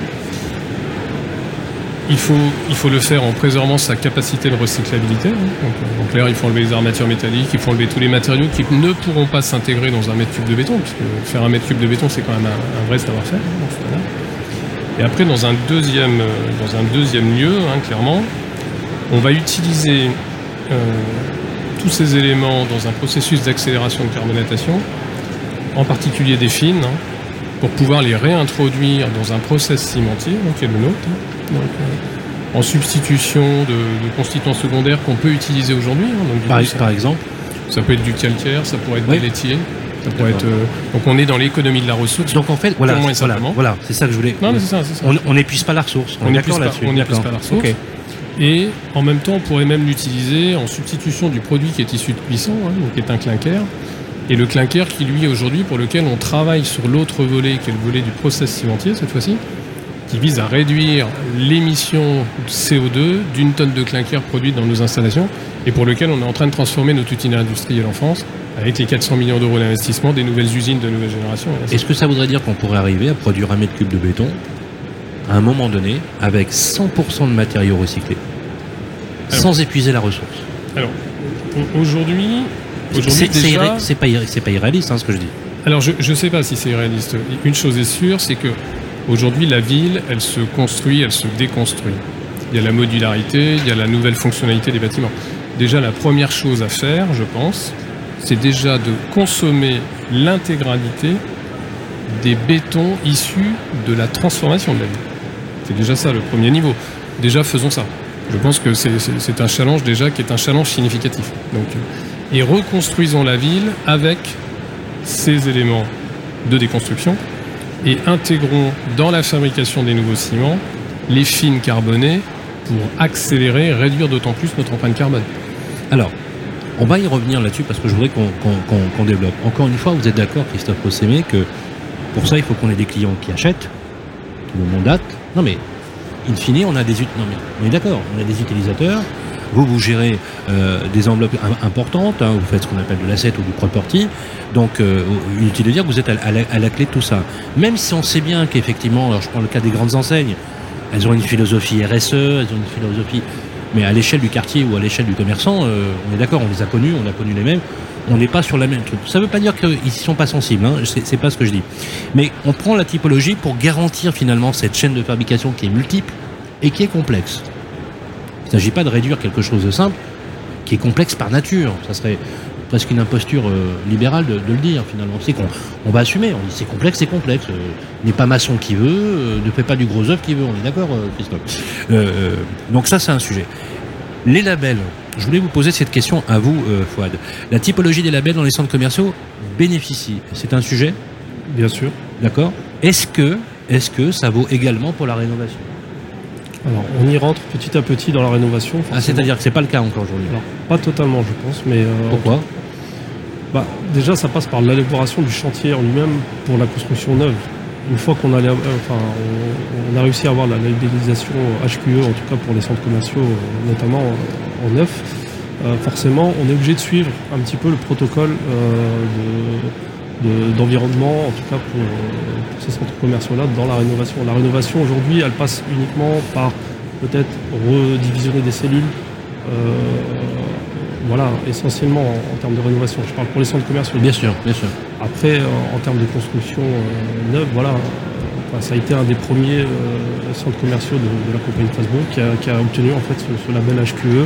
Il faut, il faut le faire en préservant sa capacité de recyclabilité. hein. Donc, euh, en il faut enlever les armatures métalliques, il faut enlever tous les matériaux qui ne pourront pas s'intégrer dans un mètre cube de béton, puisque faire un mètre cube de béton, c'est quand même un, vrai savoir-faire. hein. Et après, dans un deuxième, euh, dans un deuxième lieu, hein, clairement, on va utiliser euh, tous ces éléments dans un processus d'accélération de carbonatation, en particulier des fines, hein, pour pouvoir les réintroduire dans un process cimentier, donc qui est le nôtre, hein. Donc, en substitution de, de constituants secondaires qu'on peut utiliser aujourd'hui. hein. Donc, Par, coup, ça, par exemple, ça peut être du calcaire, ça pourrait être Oui. des laitiers, ça pourrait être. euh, donc on est dans l'économie de la ressource. donc en fait, voilà, voilà, c'est ça que je voulais. non, mais c'est ça, c'est ça. On n'épuise pas la ressource. On n'épuise pas- on n'épuise pas la ressource. Et en même temps, on pourrait même l'utiliser en substitution du produit qui est issu de cuisson, hein, donc qui est un clinker. Et le clinker qui, lui, aujourd'hui, pour lequel on travaille sur l'autre volet, qui est le volet du process cimentier, cette fois-ci, qui vise à réduire l'émission de CO2 d'une tonne de clinker produite dans nos installations et pour lequel on est en train de transformer notre itinéraire industriel en France avec les 400 millions d'euros d'investissement des nouvelles usines de nouvelle génération. Est-ce que ça voudrait dire qu'on pourrait arriver à produire un mètre cube de béton à un moment donné avec 100% de matériaux recyclés Alors. sans épuiser la ressource? Alors, au- aujourd'hui, C'est déjà- pas, irré- c'est pas irréaliste hein, ce que je dis. Alors je ne sais pas si c'est réaliste. Une chose est sûre, c'est que aujourd'hui la ville, elle se construit, elle se déconstruit. Il y a la modularité, il y a la nouvelle fonctionnalité des bâtiments. Déjà la première chose à faire, je pense, c'est déjà de consommer l'intégralité des bétons issus de la transformation de la ville. C'est déjà ça le premier niveau. Déjà faisons ça. Je pense que c'est- un challenge déjà qui est un challenge significatif. Donc, et reconstruisons la ville avec ces éléments de déconstruction et intégrons dans la fabrication des nouveaux ciments les fines carbonées pour accélérer, réduire d'autant plus notre empreinte carbone. Alors, on va y revenir là-dessus parce que je voudrais qu'on développe. Encore une fois, vous êtes d'accord, Christophe Possémé, que pour ça, il faut qu'on ait des clients qui achètent, qui nous mandatent. Non mais, in fine, on a des, non, mais, on est d'accord, on a des utilisateurs. Vous, vous gérez euh, des enveloppes im- importantes, hein, vous faites ce qu'on appelle de l'asset ou du property. Donc, euh, inutile de dire que vous êtes à, la, clé de tout ça. Même si on sait bien qu'effectivement, alors je prends le cas des grandes enseignes, elles ont une philosophie RSE, elles ont une philosophie mais à l'échelle du quartier ou à l'échelle du commerçant, euh, on est d'accord, on les a connus, on a connu les mêmes, on n'est pas sur la même truc. Ça ne veut pas dire qu'ils ne sont pas sensibles, hein, c'est pas ce que je dis. Mais on prend la typologie pour garantir finalement cette chaîne de fabrication qui est multiple et qui est complexe. Il ne s'agit pas de réduire quelque chose de simple qui est complexe par nature. Ça serait presque une imposture euh, libérale de, de le dire finalement. C'est qu'on on va assumer, on dit c'est complexe, c'est complexe. Euh, n'est pas maçon qui veut, euh, ne fait pas du gros œuvre qui veut, on est d'accord euh, Christophe? Euh, euh, Donc ça c'est un sujet. Les labels, je voulais vous poser cette question à vous euh, Fouad. La typologie des labels dans les centres commerciaux bénéficie. C'est un sujet, Bien sûr. d'accord? Est-ce que, est que ça vaut également pour la rénovation? Alors, on y rentre petit à petit dans la rénovation. ah. C'est-à-dire que c'est pas le cas encore aujourd'hui. Alors, pas totalement, je pense, mais euh, Pourquoi bah, déjà, ça passe par l'élaboration du chantier en lui-même pour la construction neuve. Une fois qu'on a, euh, enfin, on, on a réussi à avoir la labellisation HQE, en tout cas pour les centres commerciaux, euh, notamment en, en neuf, euh, forcément, on est obligé de suivre un petit peu le protocole euh, de- de- d'environnement, en tout cas pour, euh, pour ces centres commerciaux-là, dans la rénovation. La rénovation aujourd'hui, elle passe uniquement par peut-être redivisionner des cellules. euh, voilà, essentiellement en, en termes de rénovation. Je parle pour les centres commerciaux. Bien sûr, bien sûr. Après, en termes de construction euh, neuve, voilà, enfin, ça a été un des premiers euh, centres commerciaux de, de la compagnie Strasbourg qui a, qui a obtenu en fait ce, ce label HQE,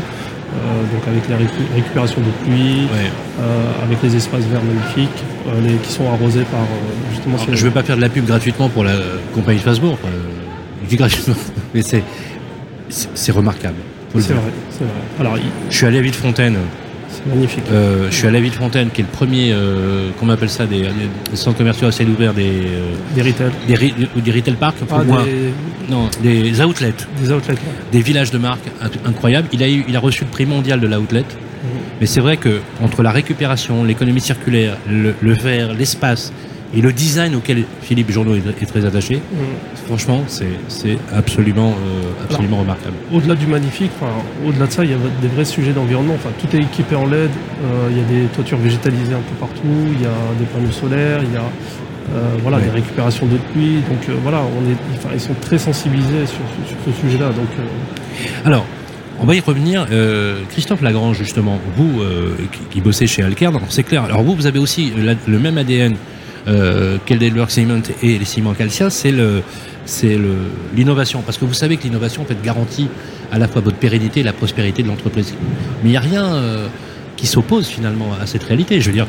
donc avec la récu- récupération de pluie, Ouais. euh, avec les espaces verts magnifiques, euh, les- qui sont arrosés par euh, justement Alors, ces- je ne veux pas faire de la pub gratuitement pour la euh, compagnie Strasbourg. enfin, euh, je dis gratuitement, mais c'est remarquable. C'est vrai, c'est vrai. Alors, il- Je suis allé à Villefontaine. C'est magnifique. Euh, je suis à Villefontaine, qui est le premier, euh, comment on appelle ça, des, des centres commerciaux assez ouverts, des, euh, des retail. des, ri- des retail parks, Ah, des, non, des outlets, des outlets. ouais. des villages de marque int- incroyables. Il a, eu, il a reçu le prix mondial de l'outlet. Mais c'est vrai que entre la récupération, l'économie circulaire, le, le verre, l'espace et le design auquel Philippe Journeau est, très attaché, Mm. franchement, c'est absolument, euh, absolument remarquable. Au-delà du magnifique, enfin, au-delà de ça, il y a des vrais sujets d'environnement. Enfin, tout est équipé en LED. euh, il y a des toitures végétalisées un peu partout. Il y a des panneaux solaires. Il y a euh, voilà, Ouais. des récupérations d'eau de pluie. Donc voilà, on est, enfin, ils sont très sensibilisés sur, sur ce sujet-là. Donc Alors, on va y revenir. Euh, Christophe Lagrange, justement, vous euh, qui, qui bossez chez alors, c'est clair. Alors vous, vous avez aussi la- le même ADN euh, qu'Elderberg Cement et les ciments Calcia, c'est le c'est l'innovation. Parce que vous savez que l'innovation en fait garantit à la fois votre pérennité et la prospérité de l'entreprise. Mais il n'y a rien euh, qui s'oppose finalement à cette réalité. Je veux dire,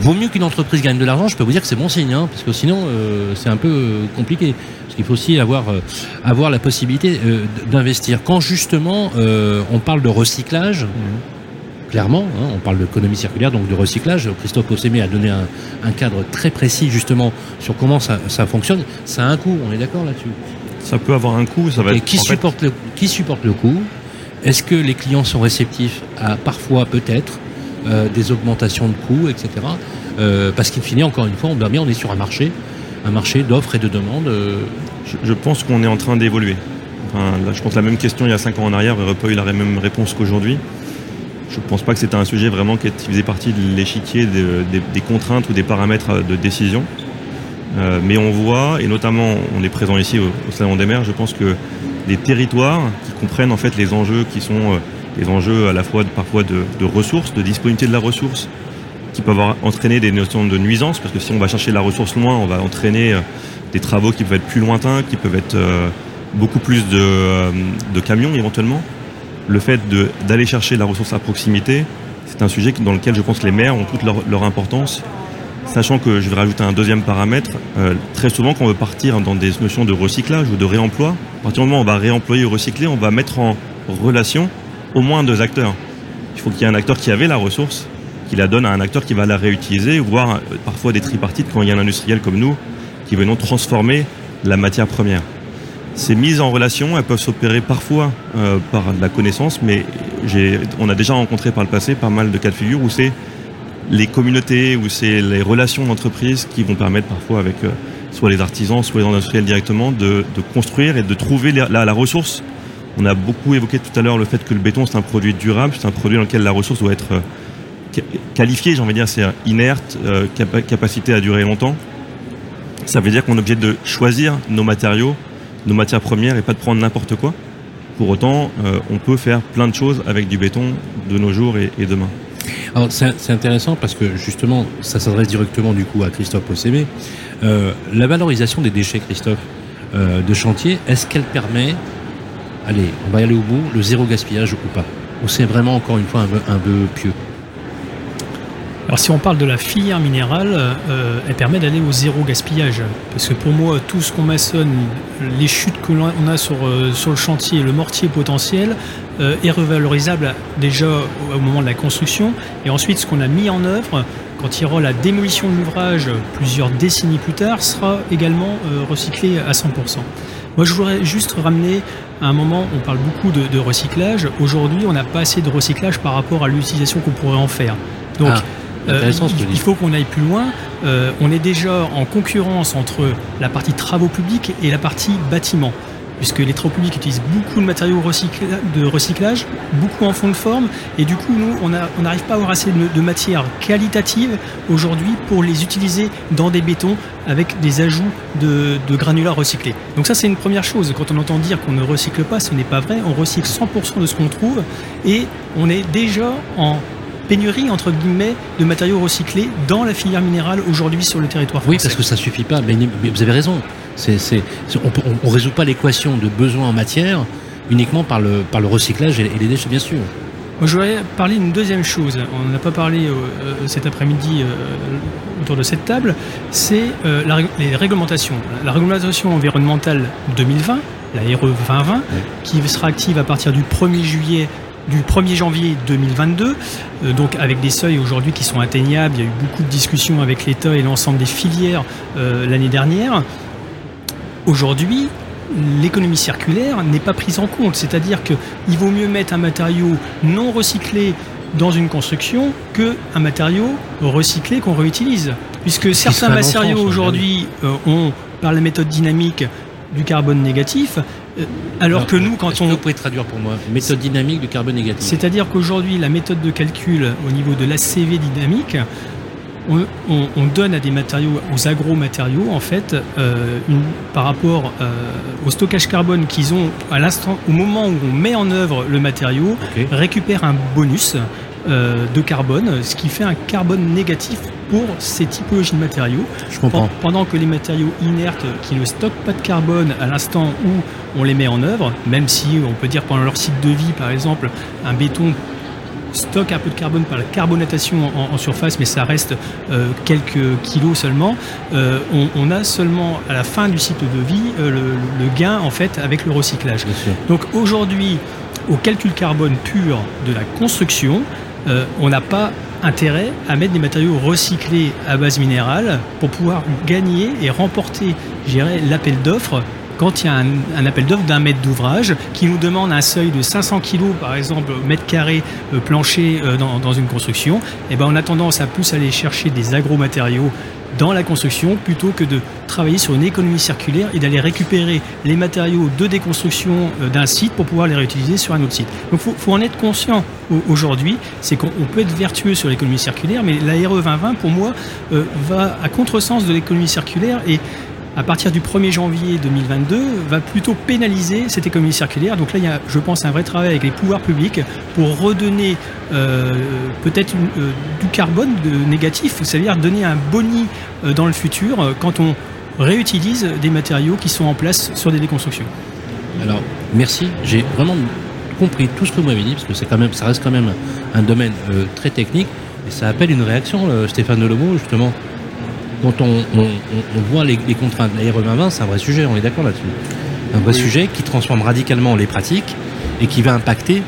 vaut mieux qu'une entreprise gagne de l'argent, je peux vous dire que c'est bon signe, hein, parce que sinon euh, c'est un peu euh, compliqué. Parce qu'il faut aussi avoir, euh, avoir la possibilité euh, d'investir. Quand justement euh, on parle de recyclage, clairement, hein, on parle d'économie circulaire, donc de recyclage, Christophe Ossémé a donné un, un cadre très précis justement sur comment ça, ça fonctionne. Ça a un coût, on est d'accord là-dessus? Ça peut avoir un coût, ça va être. qui fait, supporte, le, qui supporte le coût? Est-ce que les clients sont réceptifs à parfois peut-être euh, des augmentations de coûts, etc. Euh, parce qu'il finit encore une fois, on doit bien, on est sur un marché un marché d'offres et de demandes je, je, pense qu'on est en train d'évoluer. Enfin, là, je pense la même question il y a 5 ans en arrière n'aurait pas eu la même réponse qu'aujourd'hui. Je ne pense pas que c'était un sujet vraiment qui faisait partie de l'échiquier des, contraintes ou des paramètres de décision. Euh, mais on voit, et notamment on est présent ici au, Salon des maires, je pense que les territoires qui comprennent en fait les enjeux qui sont euh, les enjeux à la fois parfois de, ressources, de disponibilité de la ressource, qui peuvent avoir, entraîner des notions de nuisance, parce que si on va chercher la ressource loin, on va entraîner euh, des travaux qui peuvent être plus lointains, qui peuvent être euh, beaucoup plus euh, de, camions éventuellement. Le fait d'aller chercher la ressource à proximité, c'est un sujet dans lequel je pense que les maires ont toute leur, importance Sachant que je vais rajouter un deuxième paramètre, euh, très souvent quand on veut partir dans des notions de recyclage ou de réemploi, à partir du moment où on va réemployer ou recycler, on va mettre en relation au moins deux acteurs. Il faut qu'il y ait un acteur qui avait la ressource, qui la donne à un acteur qui va la réutiliser, voire euh, parfois des tripartites quand il y a un industriel comme nous qui venons transformer la matière première. Ces mises en relation, elles peuvent s'opérer parfois euh, par la connaissance, mais on a déjà rencontré par le passé pas mal de cas de figure où c'est les communautés ou c'est les relations d'entreprise qui vont permettre parfois avec euh, soit les artisans, soit les industriels directement de, de construire et de trouver la, la, ressource. On a beaucoup évoqué tout à l'heure le fait que le béton c'est un produit durable, c'est un produit dans lequel la ressource doit être euh, qualifiée, j'ai envie de dire, c'est inerte, euh, cap capacité à durer longtemps. Ça veut dire qu'on est obligé de choisir nos matériaux, nos matières premières et pas de prendre n'importe quoi. Pour autant, euh, on peut faire plein de choses avec du béton de nos jours et, demain. Alors c'est intéressant parce que justement, ça s'adresse directement du coup à Christophe Possémé. Euh, la valorisation des déchets, Christophe, euh, de chantier, est-ce qu'elle permet, allez, on va y aller au bout, le zéro gaspillage ou pas? Ou c'est vraiment encore une fois un un peu pieux? Alors si on parle de la filière minérale, euh, elle permet d'aller au zéro gaspillage. Parce que pour moi, tout ce qu'on maçonne, les chutes que l'on a sur, euh, sur le chantier, le mortier potentiel, euh, est revalorisable déjà au moment de la construction. Et ensuite, ce qu'on a mis en œuvre, quand il y aura la démolition de l'ouvrage plusieurs décennies plus tard, sera également euh, recyclé à 100%. Moi, je voudrais juste ramener à un moment, on parle beaucoup de, de recyclage. Aujourd'hui, on n'a pas assez de recyclage par rapport à l'utilisation qu'on pourrait en faire. Donc, ah. Euh, il faut qu'on aille plus loin. Euh, on est déjà en concurrence entre la partie travaux publics et la partie bâtiment. Puisque les travaux publics utilisent beaucoup de matériaux recycla de recyclage, beaucoup en fond de forme, et du coup, nous, on n'arrive pas à avoir assez de, de matières qualitatives aujourd'hui pour les utiliser dans des bétons avec des ajouts de, de granulats recyclés. Donc ça, c'est une première chose. Quand on entend dire qu'on ne recycle pas, ce n'est pas vrai. On recycle 100% de ce qu'on trouve, et on est déjà en pénurie entre guillemets de matériaux recyclés dans la filière minérale aujourd'hui sur le territoire français. Oui, parce que ça suffit pas. Mais, vous avez raison. C est, c est, on ne résout pas l'équation de besoin en matière uniquement par le, par le recyclage et, les déchets, bien sûr. Moi, je voudrais parler d'une deuxième chose. On n'a pas parlé euh, cet après-midi euh, autour de cette table. C'est euh, les réglementations. La réglementation environnementale 2020, la RE 2020, oui. qui sera active à partir du 1er juillet du 1er janvier 2022, euh, donc avec des seuils aujourd'hui qui sont atteignables. Il y a eu beaucoup de discussions avec l'État et l'ensemble des filières euh, l'année dernière. Aujourd'hui, l'économie circulaire n'est pas prise en compte, c'est-à-dire qu'il vaut mieux mettre un matériau non recyclé dans une construction qu'un matériau recyclé qu'on réutilise. Puisque certains matériaux aujourd'hui euh, ont, par la méthode dynamique, du carbone négatif, euh, alors, que nous, quand on... vous pouvez traduire pour moi Méthode dynamique du carbone négatif. C'est-à-dire qu'aujourd'hui, la méthode de calcul au niveau de l'ACV dynamique, on, on, on, donne à des matériaux, aux agromatériaux, en fait, euh, une, par rapport euh, au stockage carbone qu'ils ont à l'instant, au moment où on met en œuvre le matériau, okay. récupère un bonus euh, de carbone, ce qui fait un carbone négatif pour ces typologies de matériaux. Je comprends. Pendant que les matériaux inertes qui ne stockent pas de carbone à l'instant où on les met en œuvre, même si on peut dire pendant leur cycle de vie, par exemple, un béton stocke un peu de carbone par la carbonatation en, en surface, mais ça reste euh, quelques kilos seulement. Euh, on, on, a seulement à la fin du cycle de vie euh, le, le, gain en fait avec le recyclage. Donc aujourd'hui, au calcul carbone pur de la construction, on n'a pas intérêt à mettre des matériaux recyclés à base minérale pour pouvoir gagner et remporter l'appel d'offres quand il y a un, appel d'offres d'un mètre d'ouvrage qui nous demande un seuil de 500 kg, par exemple, mètre carré euh, euh, dans, une construction, eh ben, on a tendance à plus aller chercher des agromatériaux dans la construction plutôt que de travailler sur une économie circulaire et d'aller récupérer les matériaux de déconstruction euh, d'un site pour pouvoir les réutiliser sur un autre site. Donc il faut, en être conscient aujourd'hui, c'est qu'on peut être vertueux sur l'économie circulaire, mais la RE 2020 pour moi va à contresens de l'économie circulaire et à partir du 1er janvier 2022, va plutôt pénaliser cette économie circulaire. Donc là, il y a, je pense, un vrai travail avec les pouvoirs publics pour redonner euh, peut-être euh, du carbone négatif, c'est-à-dire donner un boni euh, dans le futur quand on réutilise des matériaux qui sont en place sur des déconstructions. Alors, merci. J'ai vraiment compris tout ce que vous m'avez dit, parce que c'est quand même, ça reste quand même un domaine très technique, et ça appelle une réaction, Stéphane Delobo, justement quand on, voit les, contraintes, la RE 2020, c'est un vrai sujet, on est d'accord là-dessus. Un vrai sujet qui transforme radicalement les pratiques et qui va impacter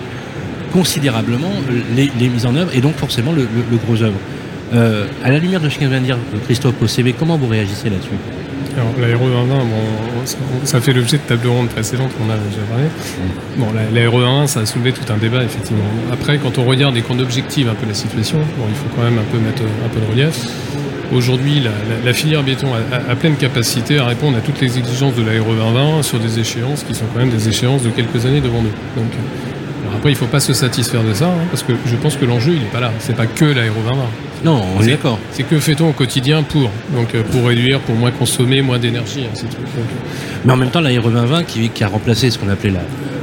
considérablement les, mises en œuvre et donc forcément le, gros œuvre. Euh, à la lumière de ce que vient de dire Christophe CV, comment vous réagissez là-dessus? Alors, la RE 2020, ça fait l'objet de table ronde précédente qu'on a déjà parlé. Bon, la, RE 2020, ça a soulevé tout un débat, effectivement. Après, quand on regarde et qu'on objective un peu la situation, bon, il faut quand même un peu mettre un peu de relief. Aujourd'hui, la, filière béton a, pleine capacité à répondre à toutes les exigences de l'Aéro 2020 sur des échéances qui sont quand même des échéances de quelques années devant nous. Donc, alors après, il ne faut pas se satisfaire de ça, hein, parce que je pense que l'enjeu, il n'est pas là. C'est pas que l'Aéro 2020. Non, on est, d'accord. C'est que fait-on au quotidien pour Donc euh, pour réduire, pour moins consommer, moins d'énergie, suite. Mais en même temps, l'Aéro 2020 qui, qui, a remplacé ce qu'on appelait la,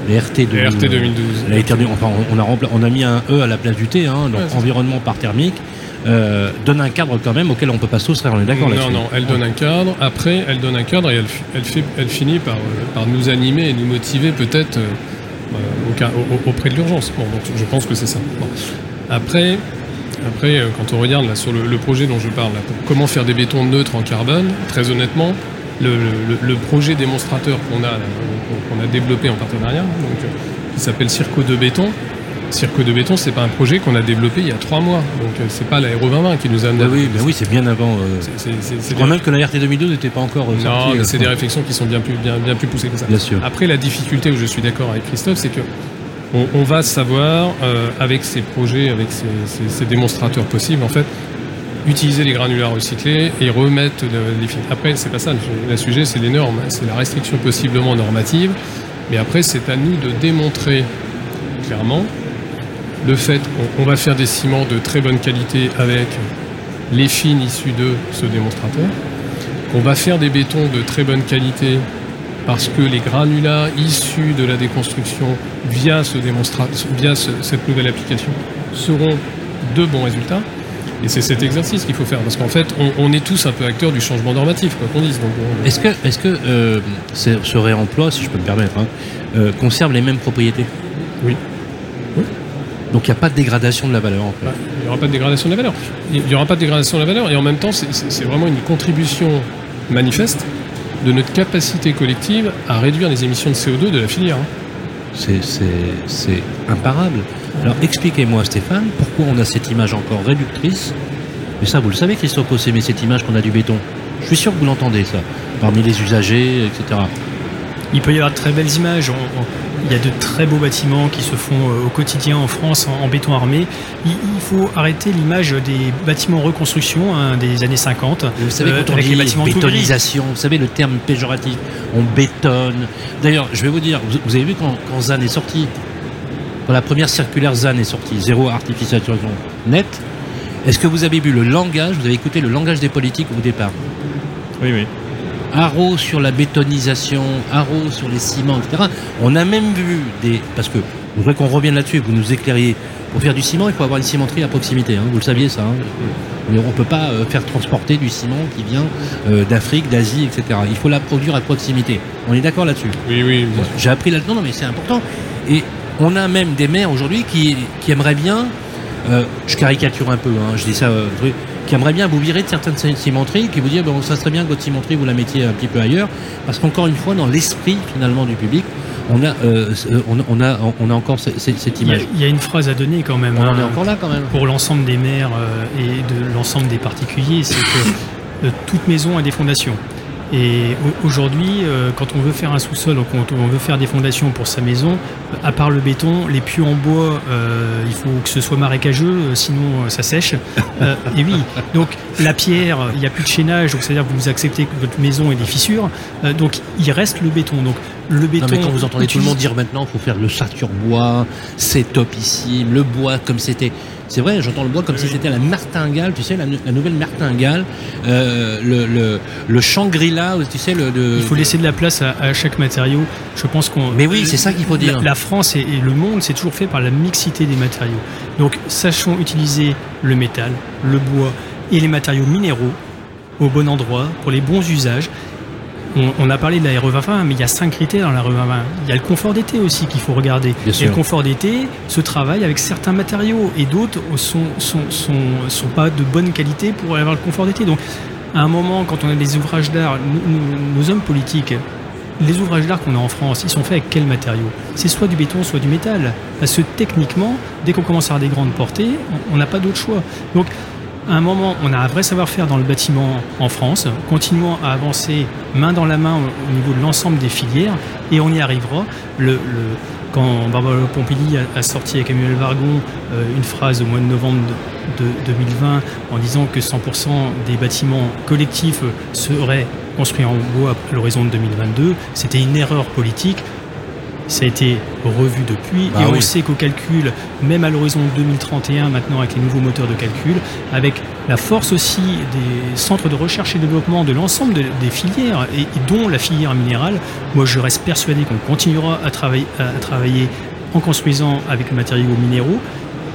les RT, 2012. enfin, on, a on a mis un E à la place du T, hein, donc environnement par thermique. Euh, donne un cadre quand même auquel on peut pas soustraire, on est d'accord là-dessus Non, non, elle donne un cadre, après elle donne un cadre et elle, elle, fait, elle finit par, euh, par nous animer et nous motiver peut-être euh, auprès de l'urgence. Bon, donc je pense que c'est ça. Après, après, quand on regarde là, sur le, projet dont je parle, comment faire des bétons neutres en carbone, très honnêtement, le, projet démonstrateur qu'on a, qu'on a développé en partenariat, donc, qui s'appelle Circo de béton, Cirque de béton, c'est pas un projet qu'on a développé il y a trois mois. Donc euh, c'est pas l'aéro 2020 qui nous a amené. Bah oui, oui c'est bien avant. Euh... je crois même que la RT 2012 n'était pas encore. Euh, non, mais c'est des réflexions qui sont bien plus, bien, bien plus poussées que ça. Bien sûr. Après, la difficulté où je suis d'accord avec Christophe, c'est que on, va savoir, euh, avec ces projets, avec ces, démonstrateurs possibles, en fait, utiliser les granulats recyclés et remettre les fils. Après, c'est pas ça. Le sujet, c'est les normes. C'est la restriction possiblement normative. Mais après, c'est à nous de démontrer clairement le fait qu'on va faire des ciments de très bonne qualité avec les fines issues de ce démonstrateur, qu'on va faire des bétons de très bonne qualité parce que les granulats issus de la déconstruction via, ce via cette nouvelle application seront de bons résultats. Et c'est cet exercice qu'il faut faire, parce qu'en fait, on, est tous un peu acteurs du changement normatif, quoi qu'on dise. Est-ce que, est -ce que euh, ce réemploi, si je peux me permettre, hein, euh, conserve les mêmes propriétés? Oui. Donc il n'y a pas de dégradation de la valeur. Il n'y aura pas de dégradation de la valeur. Il n'y aura pas de dégradation de la valeur. Et en même temps, c'est vraiment une contribution manifeste de notre capacité collective à réduire les émissions de CO2 de la filière. Hein. C'est imparable. Alors expliquez-moi Stéphane, pourquoi on a cette image encore réductrice? Mais ça, vous le savez, Christophe mais cette image qu'on a du béton. Je suis sûr que vous l'entendez, ça, parmi les usagers, etc. Il peut y avoir de très belles images. Il y a de très beaux bâtiments qui se font euh, au quotidien en France en, béton armé. Il, faut arrêter l'image des bâtiments en reconstruction hein, des années 50. Vous savez, euh, quand on dit les bâtiments bétonisation, vous savez le terme péjoratif, on bétonne. D'ailleurs, je vais vous dire, vous, avez vu quand, quand ZAN est sorti, quand la première circulaire ZAN est sortie, zéro artificialisation nette, est-ce que vous avez vu le langage, vous avez écouté le langage des politiques au départ? Oui, oui. Haro sur la bétonisation, Haro sur les ciments, etc. On a même vu des. Parce que je voudrais qu'on revienne là-dessus et que vous nous éclairiez. Pour faire du ciment, il faut avoir une cimenterie à proximité. Hein. Vous le saviez, ça. Hein. Mais on ne peut pas euh, faire transporter du ciment qui vient euh, d'Afrique, d'Asie, etc. Il faut la produire à proximité. On est d'accord là-dessus? Oui, oui. J'ai appris là-dedans, non, mais c'est important. Et on a même des maires aujourd'hui qui, aimeraient bien. Euh, je caricature un peu, hein, je dis ça qui aimerait bien vous virer de certaines cimenteries, qui vous dit bon, ça serait bien que votre cimenterie vous la mettiez un petit peu ailleurs, parce qu'encore une fois, dans l'esprit finalement du public, on a, euh, on, a, on a encore cette, image. Il y, a, une phrase à donner quand même. On en est hein, encore là quand même. Pour l'ensemble des maires euh, et de l'ensemble des particuliers, c'est que euh, toute maison a des fondations. Et aujourd'hui, euh, quand on veut faire un sous-sol, quand on veut faire des fondations pour sa maison, à part le béton, les puits en bois, euh, il faut que ce soit marécageux, euh, sinon ça sèche. et oui, donc la pierre, il n'y a plus de chaînage, donc c'est-à-dire que vous acceptez que votre maison ait des fissures. donc il reste le béton. Donc le béton. Non, mais quand vous entendez tout le monde dire maintenant, il faut faire le sature bois, c'est topissime, le bois comme c'était c'est vrai, j'entends le bois comme si c'était la martingale, tu sais, la, nouvelle martingale, euh, le, le, Shangri-La, tu sais, le. Il faut laisser de la place à, chaque matériau. Je pense qu'on. Mais oui, c'est ça qu'il faut dire. La, France et, le monde, c'est toujours fait par la mixité des matériaux. Donc, sachons utiliser le métal, le bois et les matériaux minéraux au bon endroit pour les bons usages on, a parlé de la RE2020, mais il y a cinq critères dans la RE2020. Il y a le confort d'été aussi qu'il faut regarder. et le confort d'été se travaille avec certains matériaux et d'autres sont, sont, sont, pas de bonne qualité pour avoir le confort d'été. Donc, à un moment, quand on a des ouvrages d'art, nos hommes politiques, les ouvrages d'art qu'on a en France, ils sont faits avec quels matériaux? C'est soit du béton, soit du métal. Parce que techniquement, dès qu'on commence à avoir des grandes portées, on n'a pas d'autre choix. Donc, à un moment, on a un vrai savoir-faire dans le bâtiment en France. Continuons à avancer main dans la main au niveau de l'ensemble des filières et on y arrivera. Quand Barbara Pompili a, sorti avec Emmanuel Vargon euh, une phrase au mois de novembre de, 2020 en disant que 100% des bâtiments collectifs seraient construits en bois à l'horizon de 2022, c'était une erreur politique ça a été revu depuis. Bah et on sait qu'au calcul, même à l'horizon 2031, maintenant avec les nouveaux moteurs de calcul, avec la force aussi des centres de recherche et développement de l'ensemble des filières, et, dont la filière minérale, moi je reste persuadé qu'on continuera à travailler, à travailler en construisant avec les matériaux minéraux,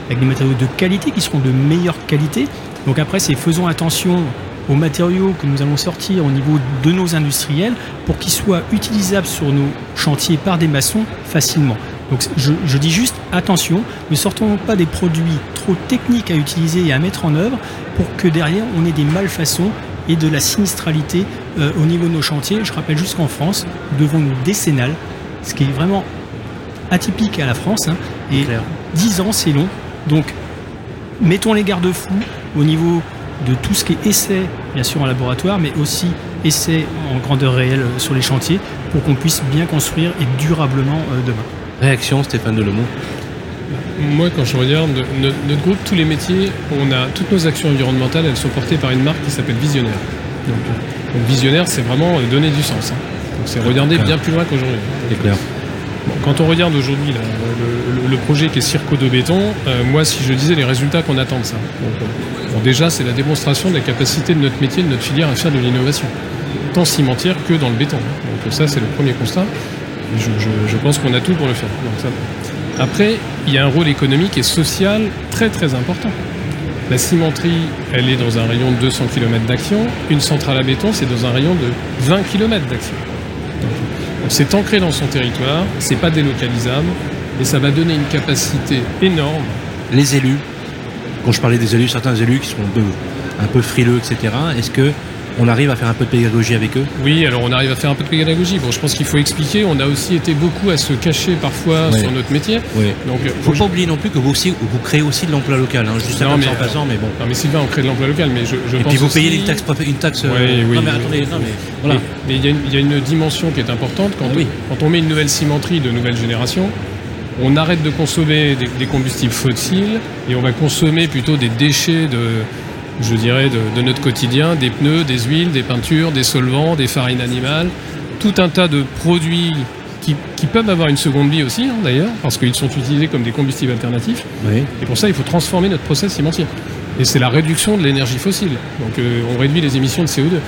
avec des matériaux de qualité qui seront de meilleure qualité. Donc après, c'est faisons attention aux matériaux que nous allons sortir au niveau de nos industriels pour qu'ils soient utilisables sur nos chantiers par des maçons facilement. Donc je, dis juste attention, ne sortons pas des produits trop techniques à utiliser et à mettre en œuvre pour que derrière on ait des malfaçons et de la sinistralité euh, au niveau de nos chantiers. Je rappelle juste qu'en France, nous devons nous décennales, ce qui est vraiment atypique à la France. Hein, et 10 ans, c'est long. Donc mettons les garde-fous au niveau de tout ce qui est essai, bien sûr en laboratoire, mais aussi essai en grandeur réelle sur les chantiers, pour qu'on puisse bien construire et durablement euh, demain. Réaction, Stéphane Delemont moi, quand je regarde notre, groupe, tous les métiers, on a toutes nos actions environnementales, elles sont portées par une marque qui s'appelle Visionnaire. Donc, Visionnaire, c'est vraiment donner du sens. Hein. c'est regarder bien plus loin qu'aujourd'hui. C'est clair. Quand on regarde aujourd'hui le, projet qui est Circo de béton, euh, moi, si je disais les résultats qu'on attend de ça. Bon, déjà, c'est la démonstration de la capacité de notre métier, de notre filière à faire de l'innovation, tant cimentière que dans le béton. Donc ça, c'est le premier constat. Je, pense qu'on a tout pour le faire. Après, il y a un rôle économique et social très très important. La cimenterie, elle est dans un rayon de 200 km d'action. Une centrale à béton, c'est dans un rayon de 20 km d'action. C'est ancré dans son territoire, c'est pas délocalisable, et ça va donner une capacité énorme. Les élus, quand je parlais des élus, certains élus qui sont un peu, frileux, etc., est-ce que on arrive à faire un peu de pédagogie avec eux Oui, alors on arrive à faire un peu de pédagogie. Bon, je pense qu'il faut expliquer. On a aussi été beaucoup à se cacher parfois sur notre métier. Oui. Donc, faut pas oublier non plus que vous aussi, vous créez aussi de l'emploi local, hein, juste non, mais, en passant, mais bon. Non, mais Sylvain, on crée de l'emploi local, mais je, je Et puis vous payez une taxe, une taxe. Oui. Non, mais attendez, non, mais voilà. Mais il y, a une dimension qui est importante quand, ah quand on met une nouvelle cimenterie de nouvelle génération on arrête de consommer des, combustibles fossiles et on va consommer plutôt des déchets de, je dirais, de, notre quotidien, des pneus, des huiles, des peintures, des solvants, des farines animales, tout un tas de produits qui, peuvent avoir une seconde vie aussi, hein, d'ailleurs, parce qu'ils sont utilisés comme des combustibles alternatifs. Et pour ça, il faut transformer notre process cimentier. Et c'est la réduction de l'énergie fossile. Donc euh, on réduit les émissions de CO2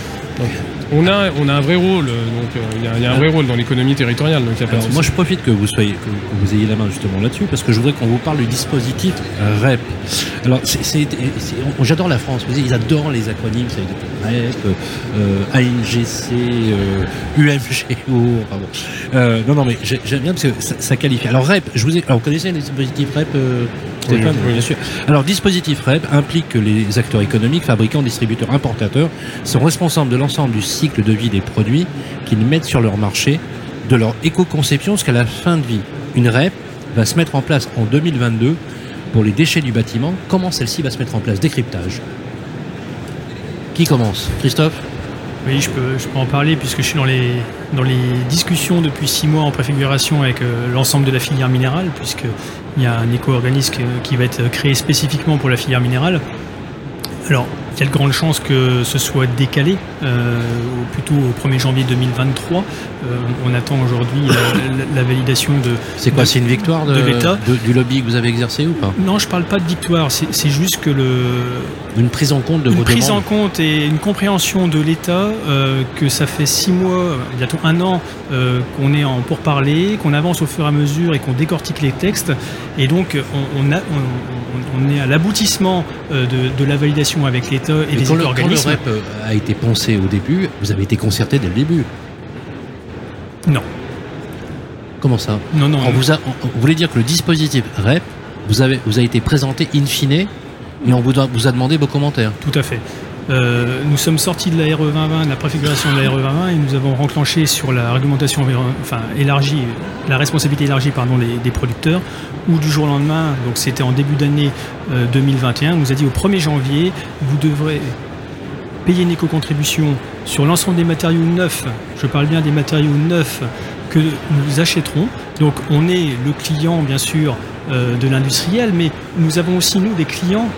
on a, on a un vrai rôle, donc euh, il y, a un vrai rôle dans l'économie territoriale. Donc moi, je profite que vous soyez, que, vous ayez la main justement là-dessus, parce que je voudrais qu'on vous parle du dispositif REP. Alors, j'adore la France. Ils adorent les acronymes, ça REP, euh, ANGC, euh, UMGO. Euh, non, non, mais j'aime bien parce que ça, qualifie. Alors REP, je vous ai, alors, vous connaissez les dispositifs REP Stéphane, bien sûr. Alors, dispositif REP implique que les acteurs économiques, fabricants, distributeurs, importateurs sont responsables de l'ensemble du cycle de vie des produits qu'ils mettent sur leur marché, de leur éco-conception jusqu'à la fin de vie. Une REP va se mettre en place en 2022 pour les déchets du bâtiment. Comment celle-ci va se mettre en place? Décryptage. Qui commence? Christophe? Oui, je peux, je peux en parler puisque je suis dans les, dans les discussions depuis six mois en préfiguration avec euh, l'ensemble de la filière minérale, puisqu'il y a un éco-organisme qui va être créé spécifiquement pour la filière minérale. Alors, il y a de grandes chances que ce soit décalé, euh, plutôt au 1er janvier 2023. Euh, on attend aujourd'hui la, validation de. C'est quoi C'est une victoire de, l'État Du lobby que vous avez exercé ou pas? Non, je parle pas de victoire. C'est juste que le. Une prise en compte de une vos prise en compte et une compréhension de l'État euh, que ça fait six mois, bientôt un an, qu'on est en pourparler, qu'on avance au fur et à mesure et qu'on décortique les textes. Et donc, on, a, on, est à l'aboutissement de, la validation avec l'État et, les organismes. Quand le REP a été pensé au début, vous avez été concerté dès le début Non. Comment ça? Non, non. On vous, a, dire que le dispositif REP vous, avez, vous a été présenté in fine et on vous a, demandé vos commentaires Tout à fait. Euh, nous sommes sortis de la RE 2020, de la préfiguration de la RE 2020, et nous avons renclenché sur la réglementation enfin, élargie, la responsabilité élargie pardon, des, producteurs, où du jour au lendemain, donc c'était en début d'année 2021, euh, nous a dit au 1er janvier, vous devrez payer une éco-contribution sur l'ensemble des matériaux neufs, je parle bien des matériaux neufs que nous achèterons. Donc on est le client bien sûr euh, de l'industriel, mais nous avons aussi nous des clients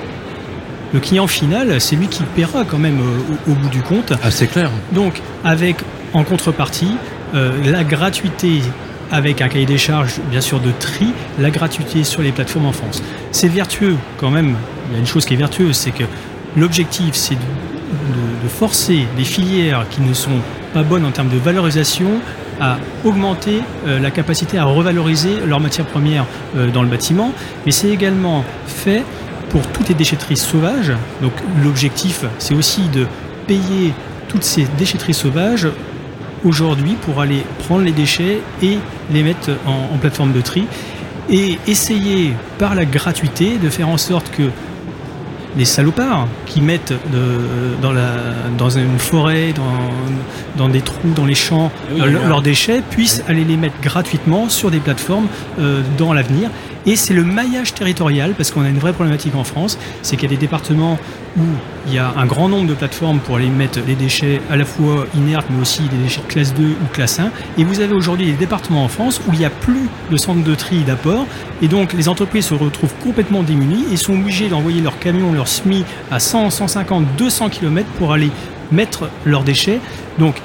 le client final, c'est lui qui paiera quand même euh, au, bout du compte. Ah, c'est clair. Donc, avec en contrepartie euh, la gratuité avec un cahier des charges, bien sûr, de tri, la gratuité sur les plateformes en France. C'est vertueux quand même. Il y a une chose qui est vertueuse, c'est que l'objectif, c'est de, forcer les filières qui ne sont pas bonnes en termes de valorisation à augmenter euh, la capacité à revaloriser leurs matières premières dans le bâtiment, mais c'est également fait pour toutes les déchetteries sauvages. Donc l'objectif, c'est aussi de payer toutes ces déchetteries sauvages aujourd'hui pour aller prendre les déchets et les mettre en, plateforme de tri. Et essayer par la gratuité de faire en sorte que les salopards qui mettent dans, la, dans une forêt, dans, dans, des trous, dans les champs, euh, leurs déchets, puissent aller les mettre gratuitement sur des plateformes euh, dans l'avenir et c'est le maillage territorial, parce qu'on a une vraie problématique en France, c'est qu'il y a des départements où il y a un grand nombre de plateformes pour aller mettre les déchets à la fois inertes, mais aussi des déchets de classe 2 ou classe 1. Et vous avez aujourd'hui des départements en France où il n'y a plus de centre de tri d'apport. Et donc les entreprises se retrouvent complètement démunies et sont obligées d'envoyer leurs camions, leurs SMI à 100, 150, 200 km pour aller mettre leurs déchets. Donc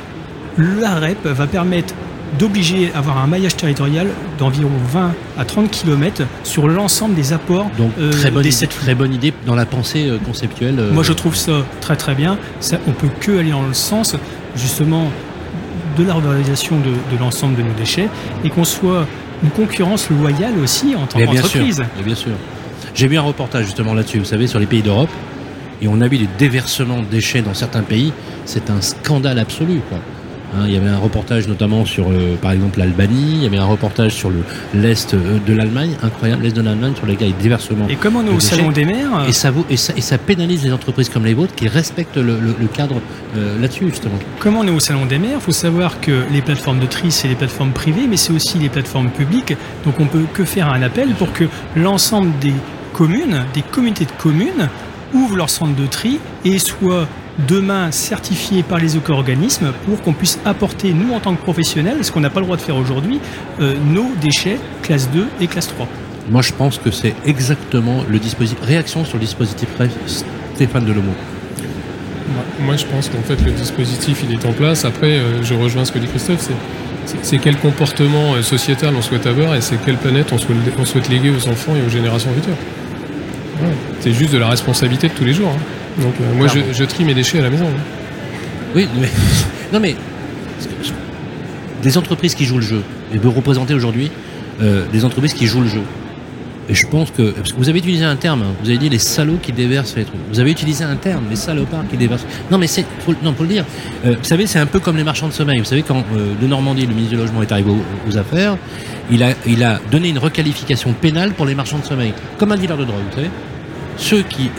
la REP va permettre d'obliger à avoir un maillage territorial d'environ 20 à 30 km sur l'ensemble des apports Donc, euh, très, bonne idée, très bonne idée dans la pensée euh, conceptuelle. Euh. Moi, je trouve ça très très bien. Ça, on peut que aller dans le sens, justement, de la revalorisation de, l'ensemble de nos déchets et qu'on soit une concurrence loyale aussi en tant qu'entreprise. Bien sûr. J'ai vu un reportage justement là-dessus, vous savez, sur les pays d'Europe, et on a vu les déversements de déchets dans certains pays. C'est un scandale absolu. Quoi. Hein, il y avait un reportage notamment sur, euh, par exemple, l'Albanie. Il y avait un reportage sur l'est euh, de l'Allemagne, incroyable, l'est de l'Allemagne, sur les cas diversement. Et comment on est au salon des mers et ça, et, ça, et ça pénalise les entreprises comme les vôtres qui respectent le, cadre euh, là-dessus, justement. Comment on est au salon des mers Il faut savoir que les plateformes de tri, c'est les plateformes privées, mais c'est aussi les plateformes publiques. Donc on peut que faire un appel pour que l'ensemble des communes, des communautés de communes, ouvrent leur centre de tri et soient demain certifiés par les éco-organismes pour qu'on puisse apporter, nous en tant que professionnels, ce qu'on n'a pas le droit de faire aujourd'hui, euh, nos déchets classe 2 et classe 3. Moi, je pense que c'est exactement le dispositif. Réaction sur le dispositif Stéphane Delomo. Moi, je pense qu'en fait, le dispositif, il est en place. Après, euh, je rejoins ce que dit Christophe, c'est quel comportement euh, sociétal on souhaite avoir et c'est quelle planète on souhaite, on souhaite, léguer aux enfants et aux générations futures. C'est juste de la responsabilité de tous les jours. Hein. Donc euh, moi je, trie mes déchets à la maison. Hein. Oui, mais non mais des entreprises qui jouent le jeu. Et vous représentez aujourd'hui euh, des entreprises qui jouent le jeu. Et je pense que, parce que vous avez utilisé un terme, hein. vous avez dit les salauds qui déversent les trucs. Vous avez utilisé un terme, les salopards qui déversent. Non, mais c'est, non, faut le dire. Euh, vous savez, c'est un peu comme les marchands de sommeil. Vous savez, quand de Normandie, le ministre du Logement est arrivé aux, affaires, il a, il a donné une requalification pénale pour les marchands de sommeil, comme un dealer de drogue, vous savez ceux qui.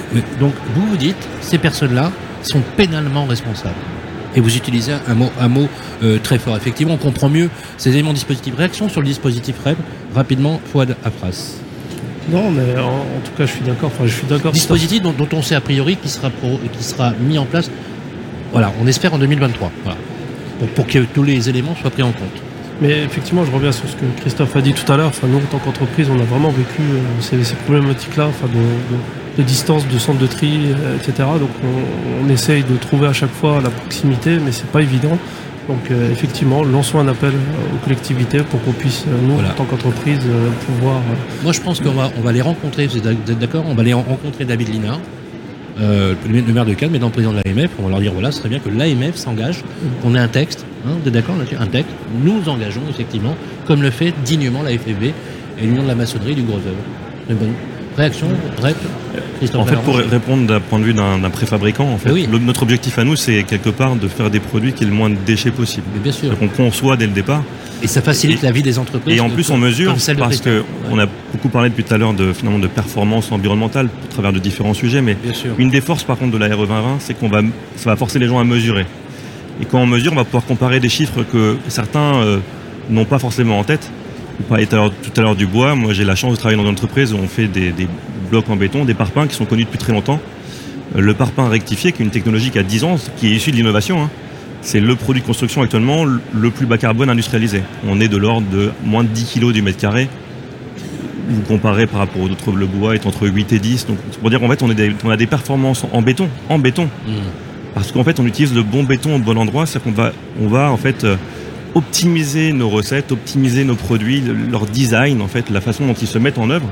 Donc, vous vous dites, ces personnes-là sont pénalement responsables. Et vous utilisez un mot, un mot euh, très fort. Effectivement, on comprend mieux ces éléments dispositifs. Réaction sur le dispositif REP, rapidement, Fouad Afras. Non, mais en, tout cas, je suis d'accord. Enfin, je suis d'accord. Dispositif dont, on sait a priori qui sera, qui sera mis en place Voilà, on espère en 2023. Voilà. Pour, pour que tous les éléments soient pris en compte. Mais effectivement, je reviens sur ce que Christophe a dit tout à l'heure. Enfin, nous, en tant qu'entreprise, on a vraiment vécu euh, ces, ces problématiques-là, enfin, de, de- de distance, de centre de tri, euh, etc. Donc, on, on essaye de trouver à chaque fois la proximité, mais c'est pas évident. Donc, euh, effectivement, lançons un appel aux collectivités pour qu'on puisse, euh, nous, Voilà. en tant qu'entreprise, euh, pouvoir. euh, Moi, je pense qu'on va, on va les rencontrer, vous êtes d'accord? On va les rencontrer David Linard, euh, le maire de Cannes, mais dans le président de l'AMF. On va leur dire voilà, ce serait bien que l'AMF s'engage, qu'on ait un texte, hein, vous êtes d'accord Un texte. Nous nous engageons, effectivement, comme le fait dignement la FFB et l'Union de la maçonnerie du Gros œuvre. Réaction, Christophe En fait, pour répondre d'un point de vue d'un préfabricant, en fait, Oui. le- notre objectif à nous, c'est quelque part de faire des produits qui aient le moins de déchets possible. Mais bien sûr. qu'on conçoit dès le départ. Et ça facilite Et- la vie des entreprises. Et en plus, on mesure, parce Christophe. que on a beaucoup parlé depuis tout à l'heure de, finalement, de performance environnementale au travers de différents sujets, mais Bien sûr. une des forces, par contre, de la RE 2020, c'est qu'on va, ça va forcer les gens à mesurer. Et quand on mesure, on va pouvoir comparer des chiffres que certains euh, n'ont pas forcément en tête. Vous parliez tout à l'heure- du bois. Moi, j'ai la chance de travailler dans une entreprise où on fait des, des blocs en béton, des parpaings qui sont connus depuis très longtemps. Euh, Le parpaing rectifié, qui est une technologie qui a 10 ans, qui est issue de l'innovation, hein, c'est le produit de construction actuellement le- plus bas carbone industrialisé. On est de l'ordre de moins de 10 kg du mètre carré. Vous comparez par rapport aux autres, le bois est entre 8 et 10. Donc, c'est pour dire qu'en fait, on, est des- on a des performances en béton, en béton. Mmh. Parce qu'en fait, on utilise le bon béton au bon endroit, c'est-à-dire qu'on va, on va en fait euh, optimiser nos recettes, optimiser nos produits, le- leur design, en fait, la façon dont ils se mettent en œuvre.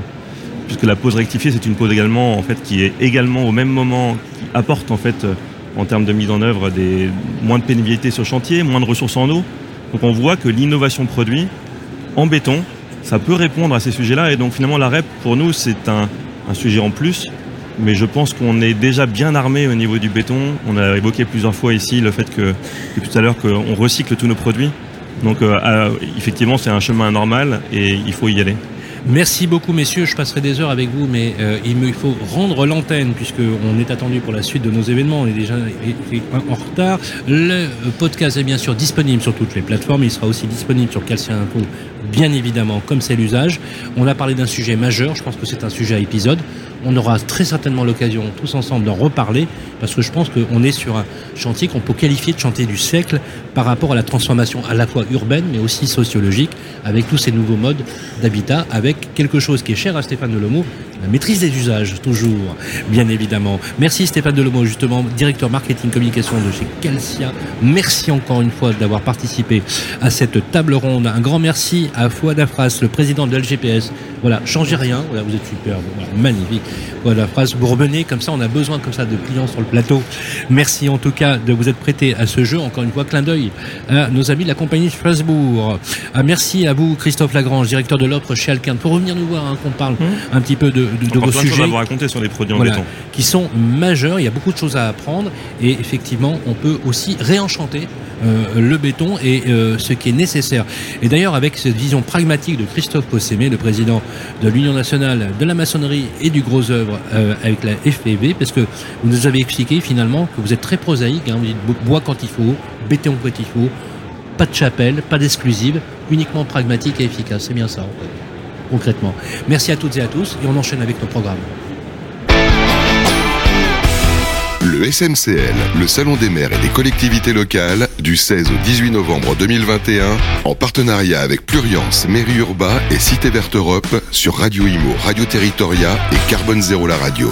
Puisque la pose rectifiée, c'est une pose également, en fait, qui est également au même moment, qui apporte en fait, euh, en termes de mise en œuvre, des moins de pénibilité sur chantier, moins de ressources en eau. Donc, on voit que l'innovation produit en béton, ça peut répondre à ces sujets-là. Et donc, finalement, la REP, pour nous, c'est un, un sujet en plus. Mais je pense qu'on est déjà bien armé au niveau du béton. On a évoqué plusieurs fois ici le fait que, depuis tout à l'heure, qu'on recycle tous nos produits. Donc, euh, euh, effectivement, c'est un chemin normal et il faut y aller. Merci beaucoup, messieurs. Je passerai des heures avec vous, mais euh, il me faut rendre l'antenne puisqu'on est attendu pour la suite de nos événements. On est déjà en retard. Le podcast est bien sûr disponible sur toutes les plateformes. Il sera aussi disponible sur Calcia Info, bien évidemment, comme c'est l'usage. On a parlé d'un sujet majeur. Je pense que c'est un sujet à épisode. On aura très certainement l'occasion tous ensemble d'en reparler parce que je pense qu'on est sur un chantier qu'on peut qualifier de chantier du siècle par rapport à la transformation à la fois urbaine mais aussi sociologique avec tous ces nouveaux modes d'habitat avec quelque chose qui est cher à Stéphane Delomo, la maîtrise des usages toujours, bien évidemment. Merci Stéphane Delomo, justement, directeur marketing communication de chez Calcia. Merci encore une fois d'avoir participé à cette table ronde. Un grand merci à Fouad Afras, le président de l'LGPS. Voilà, changez rien. Voilà, vous êtes superbe. Voilà, magnifique. Fouad Afras, vous revenez comme ça, on a besoin comme ça de clients sur le plateau. Merci en tout cas de vous être prêté à ce jeu. Encore une fois, clin d'œil à nos amis de la compagnie de Strasbourg. Ah, merci à vous, Christophe Lagrange, directeur de l'offre chez Alcan, pour revenir nous voir, hein, qu'on parle un petit peu de, de- de vos sujets à vous raconter sur les produits en Voilà, béton. qui sont majeurs. Il y a beaucoup de choses à apprendre et effectivement, on peut aussi réenchanter euh, le béton et euh, ce qui est nécessaire. Et d'ailleurs, avec cette vision pragmatique de Christophe Possémé, le président de l'Union nationale de la maçonnerie et du gros œuvre euh, avec la FPV, parce que vous nous avez expliqué finalement que vous êtes très prosaïque. hein, vous dites bo- bois quand il faut, béton quand il faut, pas de chapelle, pas d'exclusive, uniquement pragmatique et efficace. C'est bien ça, en fait, Merci à toutes et à tous et on enchaîne avec nos programmes. Le SMCL, le Salon des maires et des collectivités locales, du 16 au 18 novembre 2021, en partenariat avec Pluriance, Mairie Urba et Cité Verte Europe sur Radio Imo, Radio Territoria et Carbone Zéro la radio.